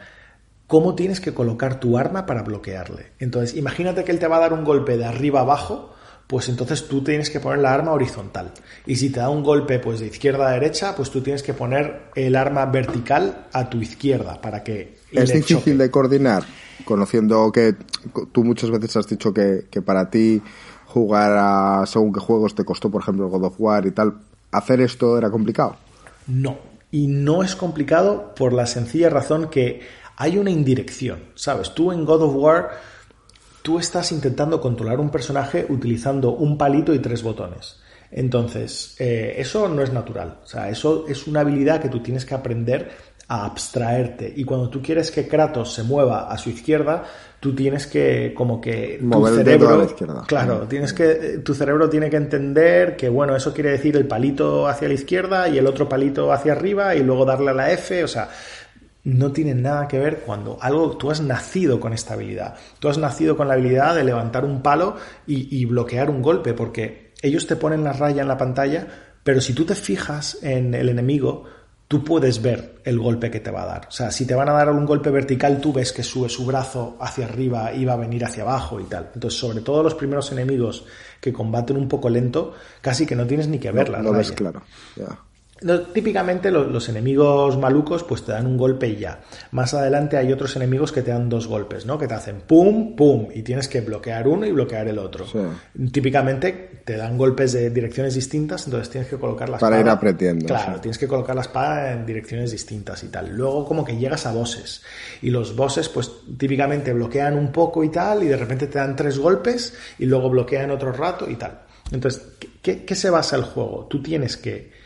Speaker 3: cómo tienes que colocar tu arma para bloquearle. Entonces, imagínate que él te va a dar un golpe de arriba abajo pues entonces tú tienes que poner la arma horizontal. Y si te da un golpe pues de izquierda a derecha, pues tú tienes que poner el arma vertical a tu izquierda para que...
Speaker 2: Es difícil de coordinar, conociendo que tú muchas veces has dicho que, que para ti jugar a según qué juegos te costó, por ejemplo, God of War y tal. ¿Hacer esto era complicado?
Speaker 3: No, y no es complicado por la sencilla razón que hay una indirección, ¿sabes? Tú en God of War tú estás intentando controlar un personaje utilizando un palito y tres botones. Entonces, eh, eso no es natural. O sea, eso es una habilidad que tú tienes que aprender a abstraerte. Y cuando tú quieres que Kratos se mueva a su izquierda, tú tienes que, como que tu cerebro. a la izquierda. Claro, tienes que. Tu cerebro tiene que entender que, bueno, eso quiere decir el palito hacia la izquierda y el otro palito hacia arriba y luego darle a la F. O sea, no tiene nada que ver cuando algo tú has nacido con esta habilidad. Tú has nacido con la habilidad de levantar un palo y, bloquear un golpe, porque ellos te ponen la raya en la pantalla, pero si tú te fijas en el enemigo, tú puedes ver el golpe que te va a dar. O sea, si te van a dar un golpe vertical, tú ves que sube su brazo hacia arriba y va a venir hacia abajo y tal. Entonces, sobre todo los primeros enemigos que combaten un poco lento, casi que no tienes ni que verla.
Speaker 2: No, ves claro. Ya
Speaker 3: típicamente los, enemigos malucos pues te dan un golpe y ya. Más adelante hay otros enemigos que te dan dos golpes, ¿no? Que te hacen pum, pum y tienes que bloquear uno y bloquear el otro. Típicamente te dan golpes de direcciones distintas, entonces tienes que colocar la
Speaker 2: Para ir apretando.
Speaker 3: Claro, tienes que colocar la espada en direcciones distintas y tal. Luego como que llegas a bosses y los bosses pues típicamente bloquean un poco y tal y de repente te dan tres golpes y luego bloquean otro rato y tal. Entonces, qué se basa el juego? Tú tienes que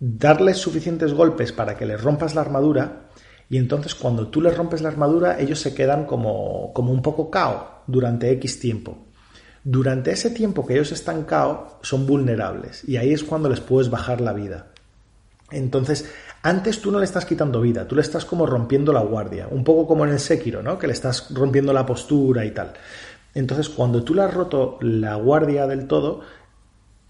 Speaker 3: darles suficientes golpes para que les rompas la armadura y entonces cuando tú les rompes la armadura ellos se quedan como, como un poco cao durante X tiempo. Durante ese tiempo que ellos están cao son vulnerables y ahí es cuando les puedes bajar la vida. Entonces, antes tú no le estás quitando vida, tú le estás como rompiendo la guardia, un poco como en el Sekiro, ¿no? Que le estás rompiendo la postura y tal. Entonces, cuando tú le has roto la guardia del todo,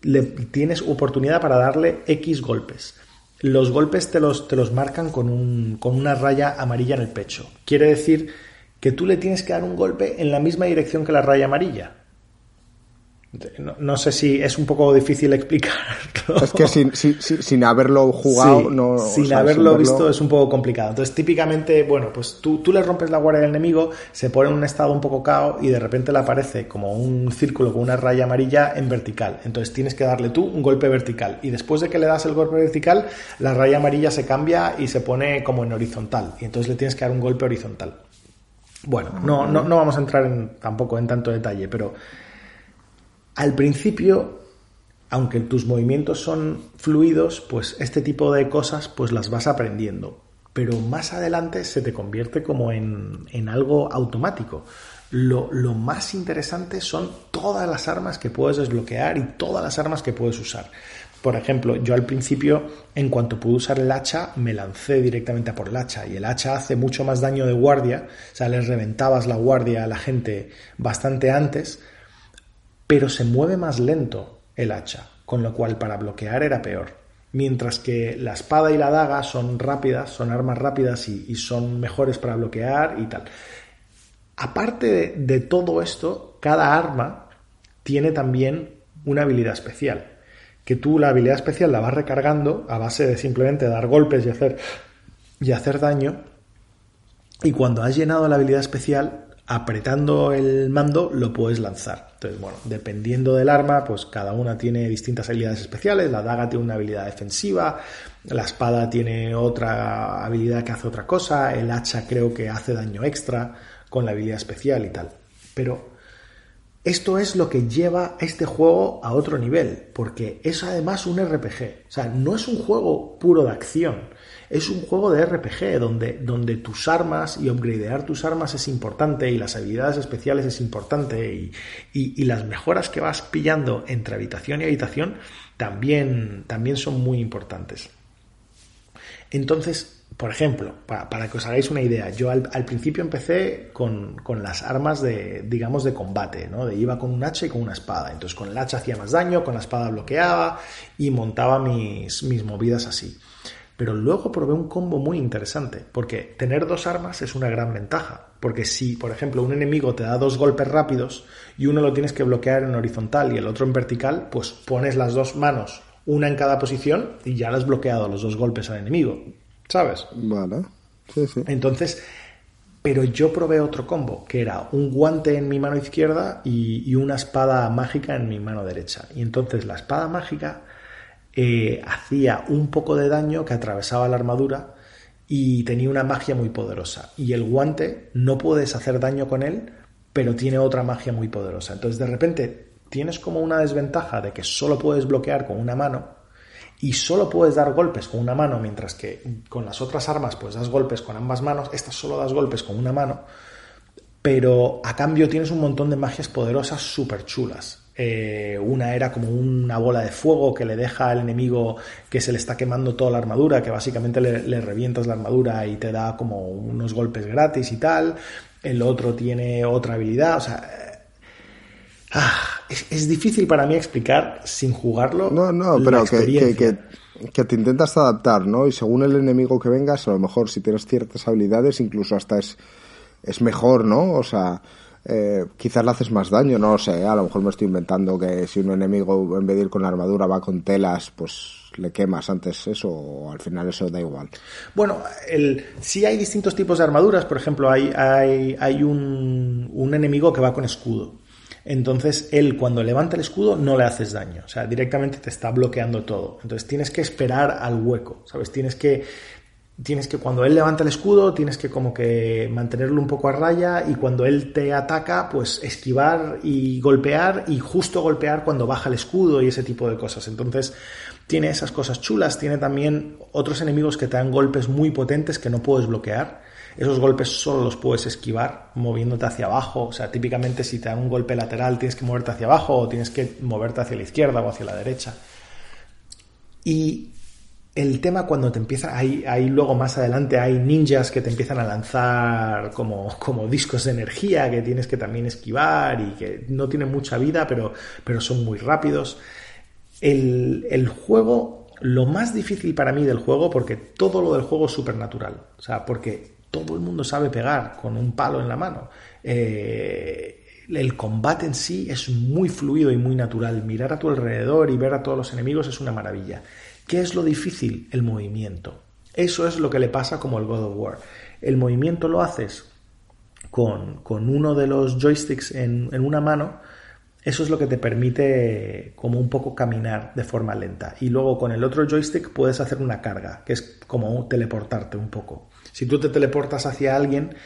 Speaker 3: le tienes oportunidad para darle X golpes. Los golpes te los, te los marcan con, un, con una raya amarilla en el pecho. Quiere decir que tú le tienes que dar un golpe en la misma dirección que la raya amarilla. No, sé si es un poco difícil explicarlo.
Speaker 2: Es que sin, sin, haberlo jugado, no.
Speaker 3: Sin haberlo visto es un poco complicado. Entonces, típicamente, bueno, pues tú, tú le rompes la guardia del enemigo, se pone en un estado un poco cao y de repente le aparece como un círculo con una raya amarilla en vertical. Entonces tienes que darle tú un golpe vertical. Y después de que le das el golpe vertical, la raya amarilla se cambia y se pone como en horizontal. Y entonces le tienes que dar un golpe horizontal. Bueno, no, no, no vamos a entrar en, tampoco en tanto detalle, pero al principio, aunque tus movimientos son fluidos, pues este tipo de cosas pues las vas aprendiendo. Pero más adelante se te convierte como en, en algo automático. Lo, lo, más interesante son todas las armas que puedes desbloquear y todas las armas que puedes usar. Por ejemplo, yo al principio, en cuanto pude usar el hacha, me lancé directamente a por el hacha. Y el hacha hace mucho más daño de guardia, o sea, les reventabas la guardia a la gente bastante antes, pero se mueve más lento el hacha, con lo cual para bloquear era peor. Mientras que la espada y la daga son rápidas, son armas rápidas y, son mejores para bloquear y tal. Aparte de, todo esto, cada arma tiene también una habilidad especial. Que tú la habilidad especial la vas recargando a base de simplemente dar golpes y hacer, y hacer daño. Y cuando has llenado la habilidad especial, apretando el mando lo puedes lanzar. Entonces, bueno, dependiendo del arma, pues cada una tiene distintas habilidades especiales. La daga tiene una habilidad defensiva, la espada tiene otra habilidad que hace otra cosa, el hacha creo que hace daño extra con la habilidad especial y tal. Pero esto es lo que lleva este juego a otro nivel, porque es además un RPG. O sea, no es un juego puro de acción es un juego de RPG donde, donde tus armas y upgradear tus armas es importante y las habilidades especiales es importante y, y, las mejoras que vas pillando entre habitación y habitación también, también son muy importantes. Entonces, por ejemplo, para, que os hagáis una idea, yo al, principio empecé con, con, las armas de, digamos, de combate, ¿no? De iba con un hacha y con una espada. Entonces con el hacha hacía más daño, con la espada bloqueaba y montaba mis, mis movidas así. Pero luego probé un combo muy interesante, porque tener dos armas es una gran ventaja. Porque si, por ejemplo, un enemigo te da dos golpes rápidos y uno lo tienes que bloquear en horizontal y el otro en vertical, pues pones las dos manos, una en cada posición, y ya le has bloqueado los dos golpes al enemigo. ¿Sabes?
Speaker 2: Vale. Sí, sí.
Speaker 3: Entonces, pero yo probé otro combo, que era un guante en mi mano izquierda y, y, una espada mágica en mi mano derecha. Y entonces la espada mágica eh, hacía un poco de daño que atravesaba la armadura y tenía una magia muy poderosa. Y el guante no puedes hacer daño con él, pero tiene otra magia muy poderosa. Entonces de repente tienes como una desventaja de que solo puedes bloquear con una mano y solo puedes dar golpes con una mano, mientras que con las otras armas pues das golpes con ambas manos, estas solo das golpes con una mano, pero a cambio tienes un montón de magias poderosas súper chulas. Eh, una era como una bola de fuego que le deja al enemigo que se le está quemando toda la armadura, que básicamente le, revientas la armadura y te da como unos golpes gratis y tal. El otro tiene otra habilidad, o sea... Eh, ah, es, difícil para mí explicar sin jugarlo.
Speaker 2: No, no, pero que, que, te intentas adaptar, ¿no? Y según el enemigo que vengas, a lo mejor si tienes ciertas habilidades, incluso hasta es, es mejor, ¿no? O sea, eh, quizás le haces más daño, no lo sé, a lo mejor me estoy inventando que si un enemigo en vez de ir con armadura va con telas, pues le quemas antes eso o al final eso da igual.
Speaker 3: Bueno, el, hay distintos tipos de armaduras, por ejemplo, hay, hay, hay un, un enemigo que va con escudo. Entonces, él cuando levanta el escudo no le haces daño, o sea, directamente te está bloqueando todo. Entonces, tienes que esperar al hueco, ¿sabes? Tienes que tienes que cuando él levanta el escudo tienes que como que mantenerlo un poco a raya y cuando él te ataca pues esquivar y golpear y justo golpear cuando baja el escudo y ese tipo de cosas. Entonces tiene esas cosas chulas tiene también otros enemigos que te dan golpes muy potentes que no puedes bloquear. Esos golpes solo los puedes esquivar moviéndote hacia abajo. O sea típicamente si te dan un golpe lateral tienes que moverte hacia abajo o tienes que moverte hacia la izquierda o hacia la derecha. Y el tema cuando te empieza, hay, luego más adelante hay ninjas que te empiezan a lanzar como, discos de energía que tienes que también esquivar y que no tienen mucha vida, pero, pero son muy rápidos. El, el, juego, lo más difícil para mí del juego, porque todo lo del juego es supernatural, o sea, porque todo el mundo sabe pegar con un palo en la mano. Eh, el combate en sí es muy fluido y muy natural. Mirar a tu alrededor y ver a todos los enemigos es una maravilla. ¿Qué es lo difícil? El movimiento. Eso es lo que le pasa como el God of War. El movimiento lo haces con, uno de los joysticks en, en una mano, eso es lo que te permite como un poco caminar de forma lenta. Y luego con el otro joystick puedes hacer una carga, que es como teleportarte un poco. Si tú te teleportas hacia alguien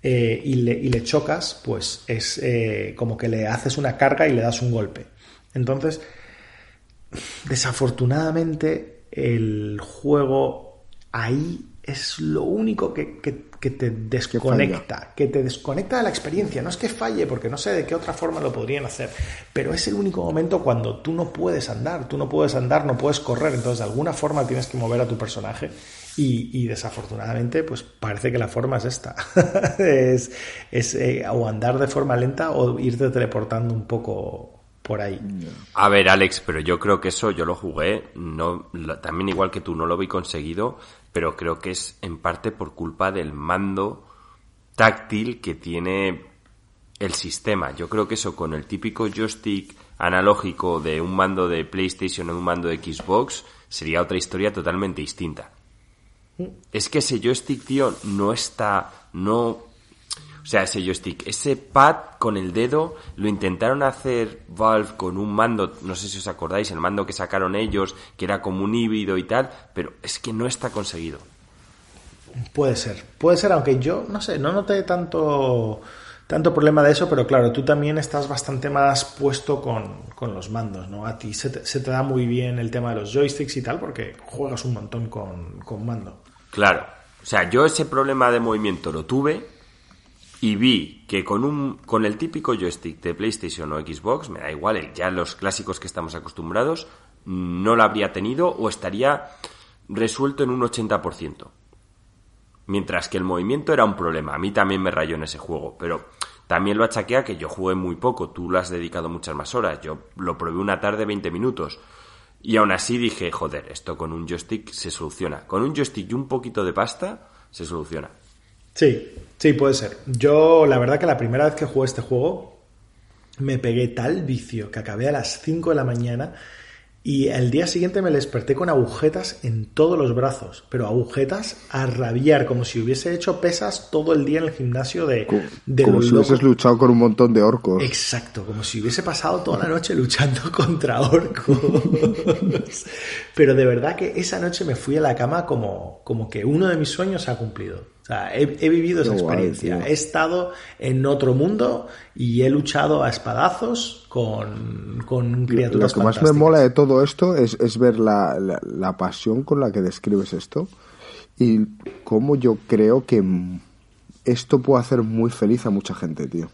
Speaker 3: eh, y, le, chocas, pues es eh, como que le haces una carga y le das un golpe. Entonces, desafortunadamente, el juego ahí es lo único que, te desconecta, que, te desconecta de la experiencia. No es que falle, porque no sé de qué otra forma lo podrían hacer, pero es el único momento cuando tú no puedes andar, tú no puedes andar, no puedes correr, entonces de alguna forma tienes que mover a tu personaje y, desafortunadamente pues parece que la forma es esta, es, eh, o andar de forma lenta o irte teleportando un poco por ahí.
Speaker 1: A ver, Alex, pero yo creo que eso yo lo jugué, no, también igual que tú, no lo vi conseguido, pero creo que es en parte por culpa del mando táctil que tiene el sistema. Yo creo que eso con el típico joystick analógico de un mando de PlayStation o un mando de Xbox sería otra historia totalmente distinta. Mm. Es que ese joystick, tío, no está, no o sea, ese joystick, ese pad con el dedo, lo intentaron hacer Valve con un mando, no sé si os acordáis, el mando que sacaron ellos, que era como un híbrido y tal, pero es que no está conseguido.
Speaker 3: Puede ser, puede ser, aunque yo, no sé, no noté tanto, tanto problema de eso, pero claro, tú también estás bastante más puesto con, los mandos, ¿no? A ti se te, da muy bien el tema de los joysticks y tal, porque juegas un montón con, con mando.
Speaker 1: Claro, o sea, yo ese problema de movimiento lo tuve, y vi que con un con el típico joystick de PlayStation o Xbox, me da igual, ya los clásicos que estamos acostumbrados, no lo habría tenido o estaría resuelto en un 80%. Mientras que el movimiento era un problema. A mí también me rayó en ese juego, pero también lo achaquea que yo jugué muy poco, tú lo has dedicado muchas más horas. Yo lo probé una tarde 20 minutos. Y aún así dije, joder, esto con un joystick se soluciona. Con un joystick y un poquito de pasta se soluciona.
Speaker 3: Sí, sí, puede ser. Yo, la verdad que la primera vez que jugué este juego, me pegué tal vicio que acabé a las 5 de la mañana y el día siguiente me desperté con agujetas en todos los brazos, pero agujetas a rabiar, como si hubiese hecho pesas todo el día en el gimnasio de...
Speaker 2: como si hubieses luchado con un montón de orcos.
Speaker 3: Exacto, como si hubiese pasado toda la noche luchando contra orcos. pero de verdad que esa noche me fui a la cama como, como que uno de mis sueños se ha cumplido. Sea, he, vivido esa experiencia. he estado en otro mundo y he luchado a espadazos con, con criaturas.
Speaker 2: Lo que más me mola de todo esto es, ver la, la, pasión con la que describes esto y cómo yo creo que esto puede hacer muy feliz a mucha gente, tío.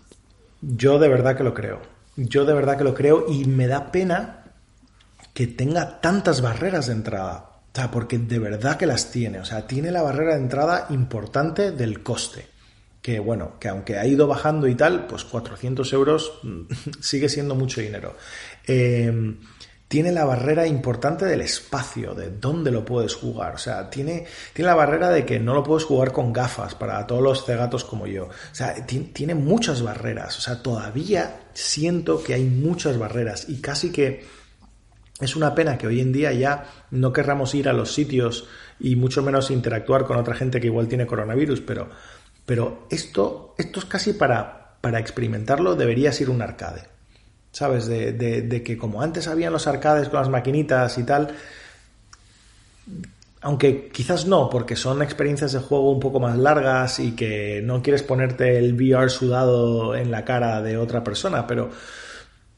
Speaker 3: Yo de verdad que lo creo. Yo de verdad que lo creo y me da pena que tenga tantas barreras de entrada sea, porque de verdad que las tiene. O sea, tiene la barrera de entrada importante del coste. Que bueno, que aunque ha ido bajando y tal, pues 400 euros sigue siendo mucho dinero. Eh, tiene la barrera importante del espacio, de dónde lo puedes jugar. O sea, tiene, tiene la barrera de que no lo puedes jugar con gafas para todos los cegatos como yo. O sea, tiene muchas barreras. O sea, todavía siento que hay muchas barreras y casi que es una pena que hoy en día ya no querramos ir a los sitios y mucho menos interactuar con otra gente que igual tiene coronavirus, pero, pero esto, esto es casi para, para experimentarlo, deberías ir a un arcade. ¿Sabes? De, de, que como antes habían los arcades con las maquinitas y tal, aunque quizás no, porque son experiencias de juego un poco más largas y que no quieres ponerte el VR sudado en la cara de otra persona, pero,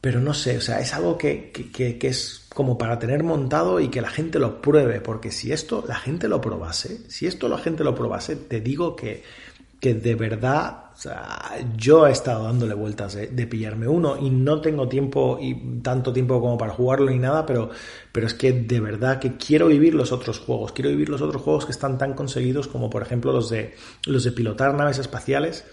Speaker 3: pero no sé, o sea, es algo que, que, que es como para tener montado y que la gente lo pruebe, porque si esto la gente lo probase, si esto la gente lo probase, te digo que, de verdad, o sea, yo he estado dándole vueltas de, pillarme uno y no tengo tiempo y tanto tiempo como para jugarlo ni nada, pero, pero es que de verdad que quiero vivir los otros juegos, quiero vivir los otros juegos que están tan conseguidos como por ejemplo los de, los de pilotar naves espaciales.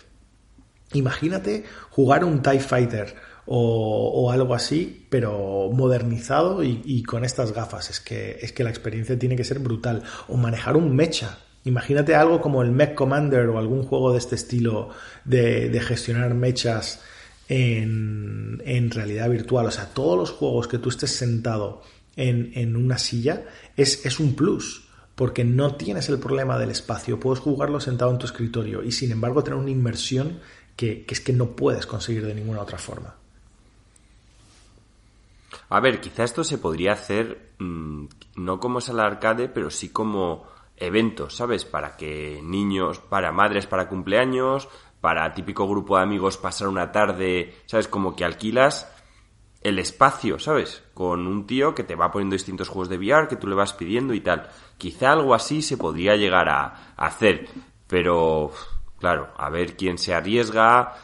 Speaker 3: Imagínate jugar un TIE Fighter o, algo así, pero modernizado y, con estas gafas. Es que, es que la experiencia tiene que ser brutal. O manejar un mecha. Imagínate algo como el Mech Commander o algún juego de este estilo de, gestionar mechas en, en realidad virtual. O sea, todos los juegos que tú estés sentado en, en una silla es un plus porque no tienes el problema del espacio, puedes jugarlo sentado en tu escritorio y sin embargo tener una inmersión que, es que no puedes conseguir de ninguna otra forma.
Speaker 1: A ver, quizá esto se podría hacer mm, no como sala arcade, pero sí como eventos, ¿sabes? Para que niños, para madres para cumpleaños, para típico grupo de amigos pasar una tarde, ¿sabes? Como que alquilas el espacio, ¿sabes? Con un tío que te va poniendo distintos juegos de VR que tú le vas pidiendo y tal. Quizá algo así se podría llegar a, hacer, pero claro, a ver quién se arriesga,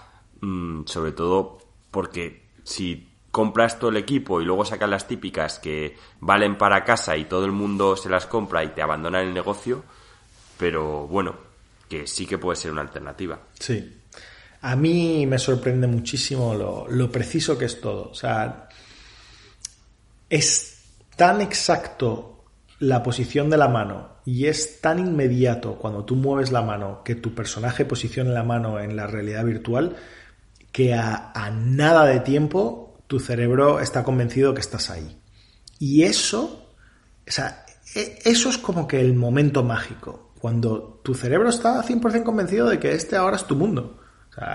Speaker 1: mm, sobre todo porque si compras todo el equipo y luego sacas las típicas que valen para casa y todo el mundo se las compra y te abandonan el negocio, pero bueno, que sí que puede ser una alternativa.
Speaker 3: Sí. A mí me sorprende muchísimo lo, preciso que es todo. O sea, es tan exacto la posición de la mano y es tan inmediato cuando tú mueves la mano que tu personaje posicione la mano en la realidad virtual que a, a nada de tiempo tu cerebro está convencido que estás ahí. Y eso, o sea, e, eso es como que el momento mágico, cuando tu cerebro está 100% convencido de que este ahora es tu mundo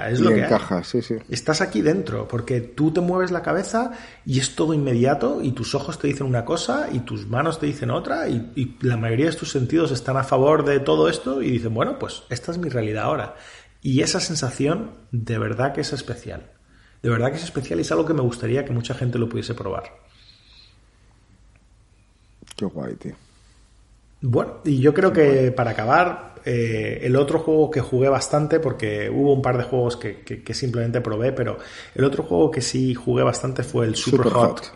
Speaker 3: es lo que
Speaker 2: encaja, sí, sí.
Speaker 3: Estás aquí dentro, porque tú te mueves la cabeza y es todo inmediato y tus ojos te dicen una cosa y tus manos te dicen otra y, y, la mayoría de tus sentidos están a favor de todo esto y dicen, bueno, pues esta es mi realidad ahora. Y esa sensación de verdad que es especial. De verdad que es especial y es algo que me gustaría que mucha gente lo pudiese probar.
Speaker 2: Qué guay, tío.
Speaker 3: Bueno, y yo creo que para acabar, eh, el otro juego que jugué bastante, porque hubo un par de juegos que, simplemente probé, pero el otro juego que sí jugué bastante fue el Super, Hot.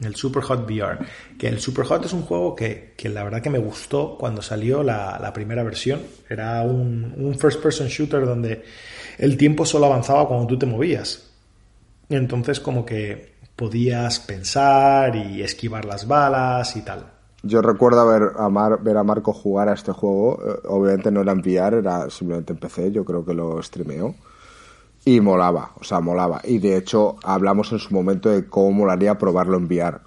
Speaker 3: El Super Hot VR. Que el Super Hot es un juego que, la verdad que me gustó cuando salió la, primera versión. Era un, un first person shooter donde el tiempo solo avanzaba cuando tú te movías. Entonces como que podías pensar y esquivar las balas y tal.
Speaker 2: Yo recuerdo ver a, ver a Marco jugar a este juego. Eh, obviamente no era en VR, era simplemente en PC. Yo creo que lo streameó. Y molaba, o sea, molaba. Y de hecho, hablamos en su momento de cómo molaría probarlo en VR.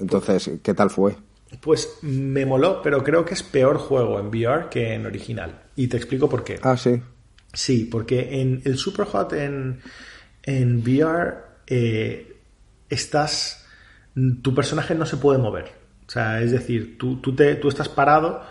Speaker 2: Entonces, ¿qué tal fue?
Speaker 3: Pues me moló, pero creo que es peor juego en VR que en original. Y te explico por qué.
Speaker 2: Ah, sí.
Speaker 3: Sí, porque en el Superhot en, en VR eh, estás tu personaje no se puede mover. O sea, es decir, tú, tú, te, tú estás parado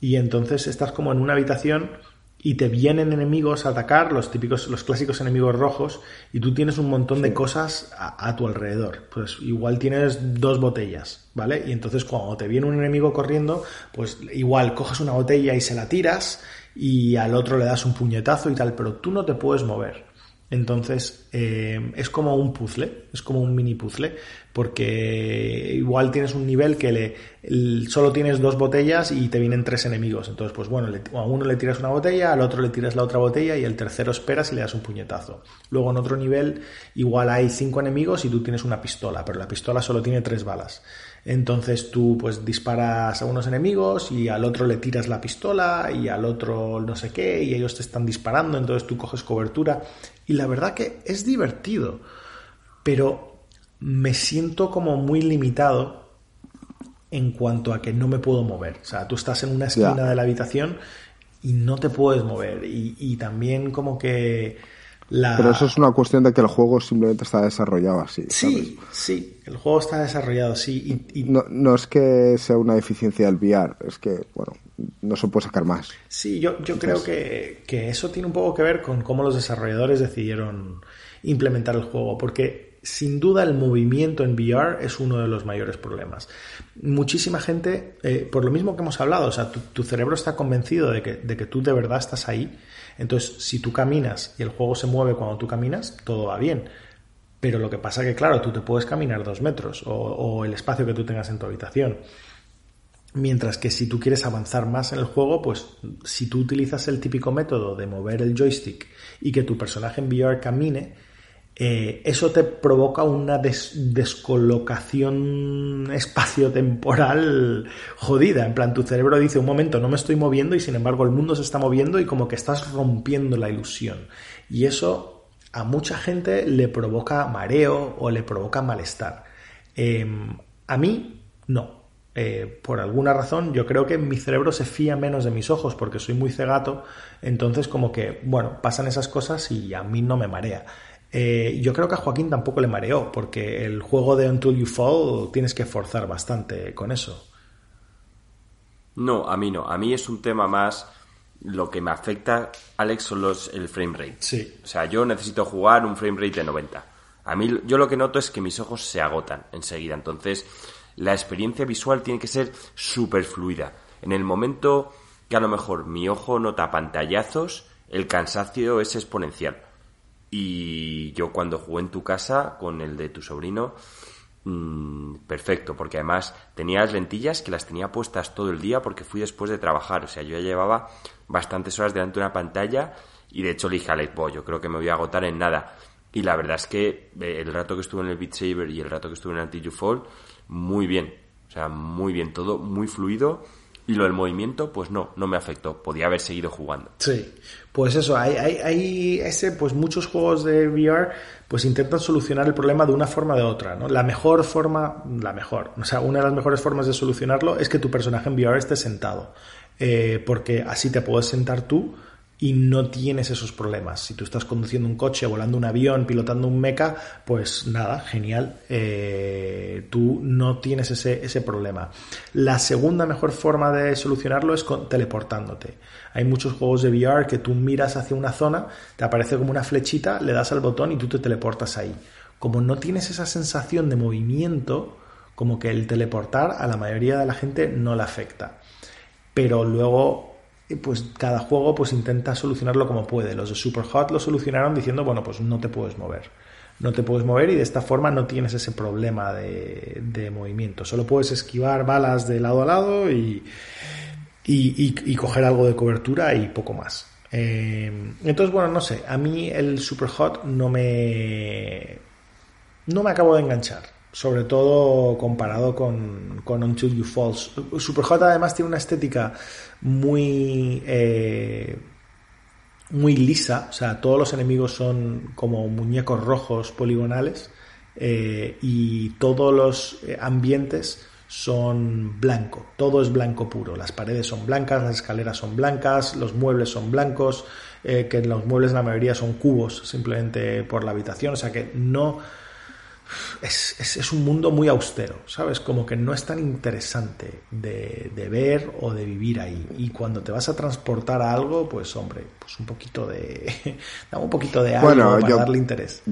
Speaker 3: y entonces estás como en una habitación y te vienen enemigos a atacar, los típicos, los clásicos enemigos rojos, y tú tienes un montón de cosas a, tu alrededor. Pues igual tienes dos botellas, ¿vale? Y entonces cuando te viene un enemigo corriendo, pues igual coges una botella y se la tiras y al otro le das un puñetazo y tal, pero tú no te puedes mover. Entonces, eh, es como un puzzle, es como un mini puzzle, porque igual tienes un nivel que le, solo tienes dos botellas y te vienen tres enemigos. Entonces, pues bueno, a uno le tiras una botella, al otro le tiras la otra botella y el tercero esperas y le das un puñetazo. Luego en otro nivel, igual hay cinco enemigos y tú tienes una pistola, pero la pistola solo tiene tres balas. Entonces tú pues disparas a unos enemigos y al otro le tiras la pistola y al otro no sé qué y ellos te están disparando, entonces tú coges cobertura. Y la verdad que es divertido, pero me siento como muy limitado en cuanto a que no me puedo mover. O sea, tú estás en una esquina de la habitación y no te puedes mover. Y, y también como que
Speaker 2: pero eso es una cuestión de que el juego simplemente está desarrollado así.
Speaker 3: Sí, sí, el juego está desarrollado así. Y,
Speaker 2: No, no, es que sea una deficiencia del VR, es que, bueno, no se puede sacar más.
Speaker 3: Sí, yo, yo creo que, que eso tiene un poco que ver con cómo los desarrolladores decidieron implementar el juego, porque sin duda el movimiento en VR es uno de los mayores problemas. Muchísima gente, eh, por lo mismo que hemos hablado, o sea, tu, tu cerebro está convencido de que, de que tú de verdad estás ahí entonces, si tú caminas y el juego se mueve cuando tú caminas, todo va bien. Pero lo que pasa es que, claro, tú te puedes caminar dos metros o, el espacio que tú tengas en tu habitación. Mientras que si tú quieres avanzar más en el juego, pues si tú utilizas el típico método de mover el joystick y que tu personaje en VR camine, eh, eso te provoca una descolocación espaciotemporal jodida. En plan, tu cerebro dice, un momento, no me estoy moviendo y sin embargo el mundo se está moviendo y como que estás rompiendo la ilusión. Y eso a mucha gente le provoca mareo o le provoca malestar. Em, a mí, no. Eh, por alguna razón, yo creo que mi cerebro se fía menos de mis ojos porque soy muy cegato. Entonces, como que, bueno, pasan esas cosas y a mí no me marea. Eh, yo creo que a Joaquín tampoco le mareó, porque el juego de Until You Fall tienes que forzar bastante con eso.
Speaker 1: No, a mí no. A mí es un tema más. Lo que me afecta, Alex, son los, el frame rate.
Speaker 3: Sí.
Speaker 1: O sea, yo necesito jugar un frame rate de 90. A mí, yo lo que noto es que mis ojos se agotan enseguida. Entonces, la experiencia visual tiene que ser súper fluida. En el momento que a lo mejor mi ojo nota pantallazos, el cansancio es exponencial. Y yo cuando jugué en tu casa con el de tu sobrino, mmm, perfecto, porque además tenía las lentillas que las tenía puestas todo el día porque fui después de trabajar. O sea, yo ya llevaba bastantes horas delante de una pantalla y de hecho le dije a Alex, yo creo que me voy a agotar en nada. Y la verdad es que eh, el rato que estuve en el Beat Saber y el rato que estuve en Until You Fall, muy bien. O sea, muy bien, todo muy fluido y lo del movimiento, pues no, no me afectó. Podía haber seguido jugando.
Speaker 3: Sí, pues eso, hay, hay, hay, ese, pues muchos juegos de VR pues intentan solucionar el problema de una forma o de otra, ¿no? La mejor forma, la mejor, o sea, una de las mejores formas de solucionarlo es que tu personaje en VR esté sentado, eh, porque así te puedes sentar tú y no tienes esos problemas. Si tú estás conduciendo un coche, volando un avión, pilotando un mecha, pues nada, genial, eh, tú no tienes ese, ese, problema. La segunda mejor forma de solucionarlo es teleportándote. Hay muchos juegos de VR que tú miras hacia una zona, te aparece como una flechita, le das al botón y tú te teleportas ahí. Como no tienes esa sensación de movimiento, como que el teleportar a la mayoría de la gente no le afecta. Pero luego pues cada juego pues intenta solucionarlo como puede. Los de Superhot lo solucionaron diciendo, bueno, pues no te puedes mover. No te puedes mover y de esta forma no tienes ese problema de, de movimiento. Solo puedes esquivar balas de lado a lado y, y, y, coger algo de cobertura y poco más. Eh, entonces, bueno, no sé. A mí el Superhot no me... No me acabo de enganchar sobre todo comparado con, con Until You Fall. Superhot además tiene una estética muy eh, muy lisa, o sea, todos los enemigos son como muñecos rojos poligonales eh, y todos los eh, ambientes son blanco, todo es blanco puro, las paredes son blancas, las escaleras son blancas, los muebles son blancos, que los muebles la mayoría son cubos simplemente por la habitación, o sea que no es, es, un mundo muy austero, ¿sabes? Como que no es tan interesante de, de, ver o de vivir ahí. Y cuando te vas a transportar a algo, pues hombre, pues un poquito de... da un poquito de algo para darle interés.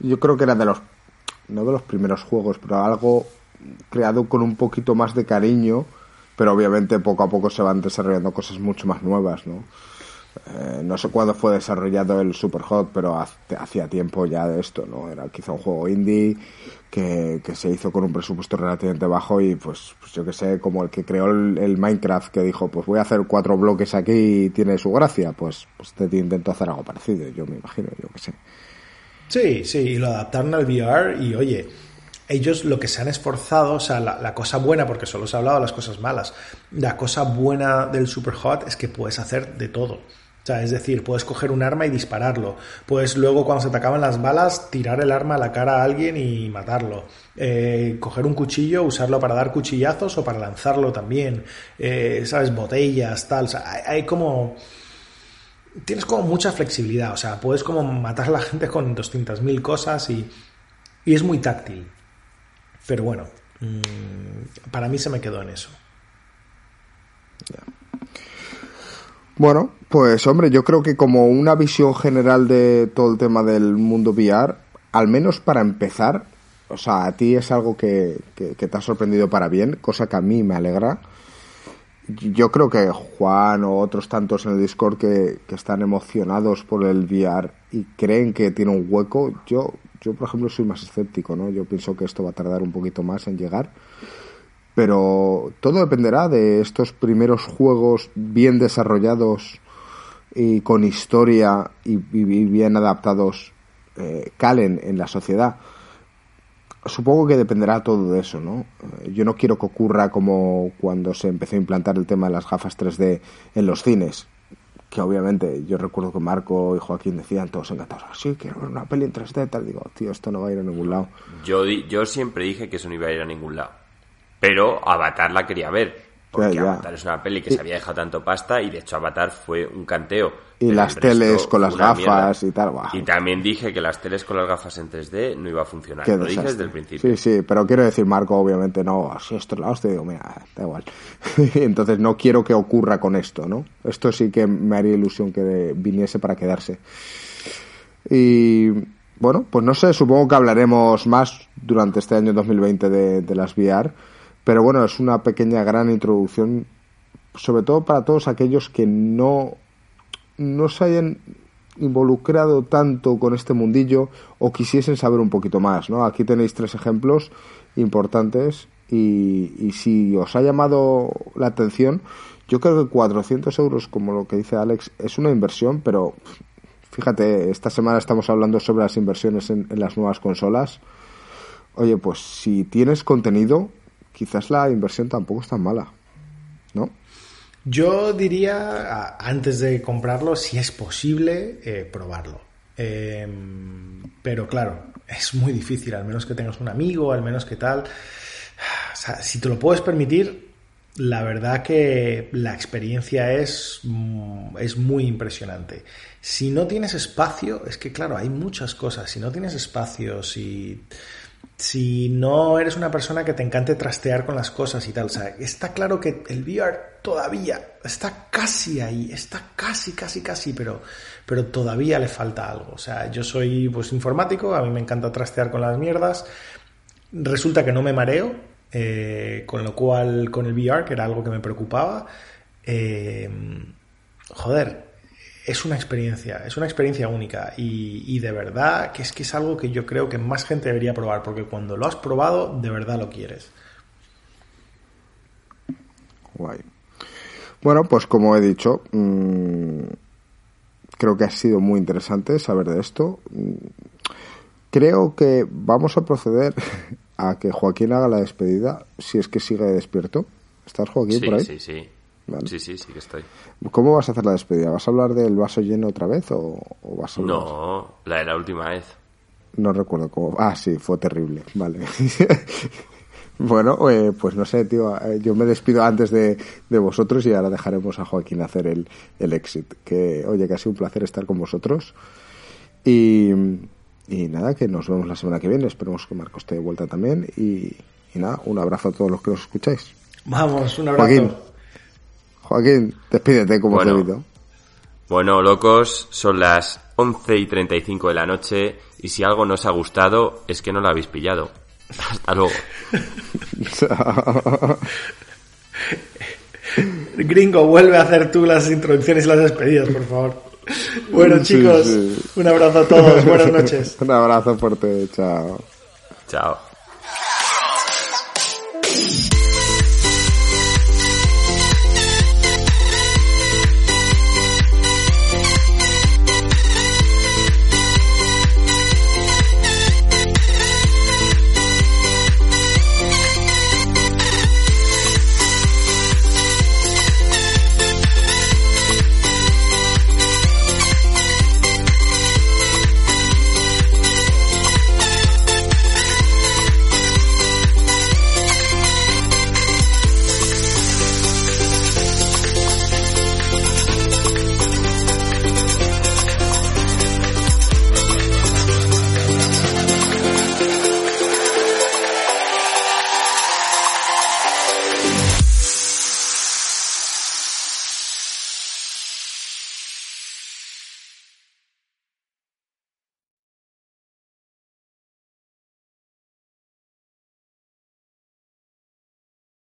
Speaker 2: Yo creo que era de los... no de los primeros juegos, pero algo creado con un poquito más de cariño, pero obviamente poco a poco se van desarrollando cosas mucho más nuevas, ¿no? Eh, no sé cuándo fue desarrollado el Superhot, pero hacía tiempo ya de esto, ¿no? Era quizá un juego indie que, se hizo con un presupuesto relativamente bajo y pues, pues yo que sé, como el que creó el, Minecraft que dijo, pues voy a hacer cuatro bloques aquí y tiene su gracia, pues, pues te intentó hacer algo parecido, yo me imagino, yo que sé.
Speaker 3: Sí, sí, y lo adaptaron al VR y oye, ellos lo que se han esforzado, o sea, la, la, cosa buena, porque solo se ha hablado de las cosas malas, la cosa buena del Superhot es que puedes hacer de todo. O sea, es decir, puedes coger un arma y dispararlo. Puedes luego, cuando se te acaban las balas, tirar el arma a la cara a alguien y matarlo. Eh, coger un cuchillo, usarlo para dar cuchillazos o para lanzarlo también. Eh, ¿Sabes? Botellas, tal. O sea, hay, como... Tienes como mucha flexibilidad. O sea, puedes como matar a la gente con 200.000 cosas y, y es muy táctil. Pero bueno, mmm, para mí se me quedó en eso.
Speaker 2: Bueno, pues hombre, yo creo que como una visión general de todo el tema del mundo VR, al menos para empezar, o sea, a ti es algo que, que, te ha sorprendido para bien, cosa que a mí me alegra. Yo creo que Juan o otros tantos en el Discord que, que están emocionados por el VR y creen que tiene un hueco, yo, yo por ejemplo soy más escéptico, ¿no? Yo pienso que esto va a tardar un poquito más en llegar pero todo dependerá de estos primeros juegos bien desarrollados y con historia y, bien adaptados eh, calen en la sociedad. Supongo que dependerá todo de eso, ¿no? Eh, yo no quiero que ocurra como cuando se empezó a implantar el tema de las gafas 3D en los cines, que obviamente yo recuerdo que Marco y Joaquín decían todos encantados, sí, quiero ver una peli en 3D, tal. Digo, tío, esto no va a ir a ningún lado.
Speaker 1: Yo, yo siempre dije que eso no iba a ir a ningún lado. Pero Avatar la quería ver. Porque Avatar es una peli que se había dejado tanto pasta y de hecho Avatar fue un canteo.
Speaker 2: Y las teles con las gafas y tal.
Speaker 1: Y también dije que las teles con las gafas en 3D no iba a funcionar. Lo dije desde el principio.
Speaker 2: Sí, sí, pero quiero decir, Marco, obviamente no. Así esto la hostia, digo, mira, da igual. Entonces no quiero que ocurra con esto, ¿no? Esto sí que me haría ilusión que viniese para quedarse. Y bueno, pues no sé, supongo que hablaremos más durante este año 2020 de, de las VR pero bueno, es una pequeña gran introducción, sobre todo para todos aquellos que no, no se hayan involucrado tanto con este mundillo o quisiesen saber un poquito más, ¿no? Aquí tenéis tres ejemplos importantes y, y si os ha llamado la atención, yo creo que 400 euros, como lo que dice Alex, es una inversión, pero fíjate, esta semana estamos hablando sobre las inversiones en las nuevas consolas. Oye, pues si tienes contenido, quizás la inversión tampoco es tan mala, ¿no?
Speaker 3: Yo diría, antes de comprarlo, si es posible, eh, probarlo. Em, pero claro, es muy difícil, al menos que tengas un amigo, al menos que tal. O sea, si te lo puedes permitir, la verdad que la experiencia es, mm, es muy impresionante. Si no tienes espacio, es que claro, hay muchas cosas. Si no tienes espacio, si si no eres una persona que te encante trastear con las cosas y tal. O sea, está claro que el VR todavía está casi ahí, está casi, casi, casi, pero, pero todavía le falta algo. O sea, yo soy pues informático, a mí me encanta trastear con las mierdas. Resulta que no me mareo, eh, con lo cual con el VR, que era algo que me preocupaba, eh, joder, es una experiencia, es una experiencia única y, de verdad que es que es algo que yo creo que más gente debería probar porque cuando lo has probado de verdad lo quieres.
Speaker 2: Guay. Bueno, pues como he dicho, mm, creo que ha sido muy interesante saber de esto. Mm, creo que vamos a proceder a que Joaquín haga la despedida, si es que sigue despierto. ¿Estás Joaquín por ahí?
Speaker 1: Sí, sí. Sí, sí, sí que estoy.
Speaker 2: ¿Cómo vas a hacer la despedida? ¿Vas a hablar del vaso lleno otra vez o, vas a
Speaker 1: No, la de la última vez.
Speaker 2: No recuerdo cómo. Ah, sí, fue terrible. Vale. bueno, eh, pues no sé, tío. Eh, yo me despido antes de, vosotros y ahora dejaremos a Joaquín hacer el, el exit. Que, oye, que ha sido un placer estar con vosotros. Y, y nada, que nos vemos la semana que viene. Esperemos que Marcos esté de vuelta también. Y, y nada, un abrazo a todos los que nos escucháis.
Speaker 3: Vamos, un abrazo.
Speaker 2: Joaquín, despídete como bueno,
Speaker 1: Bueno, locos, son las 11 y 35 de la noche y si algo no os ha gustado es que no lo habéis pillado. Hasta luego.
Speaker 3: Gringo, vuelve a hacer tú las introducciones y las despedidas, por favor. Bueno, chicos, un abrazo a todos. Buenas noches.
Speaker 2: un abrazo fuerte. Chao.
Speaker 1: Chao.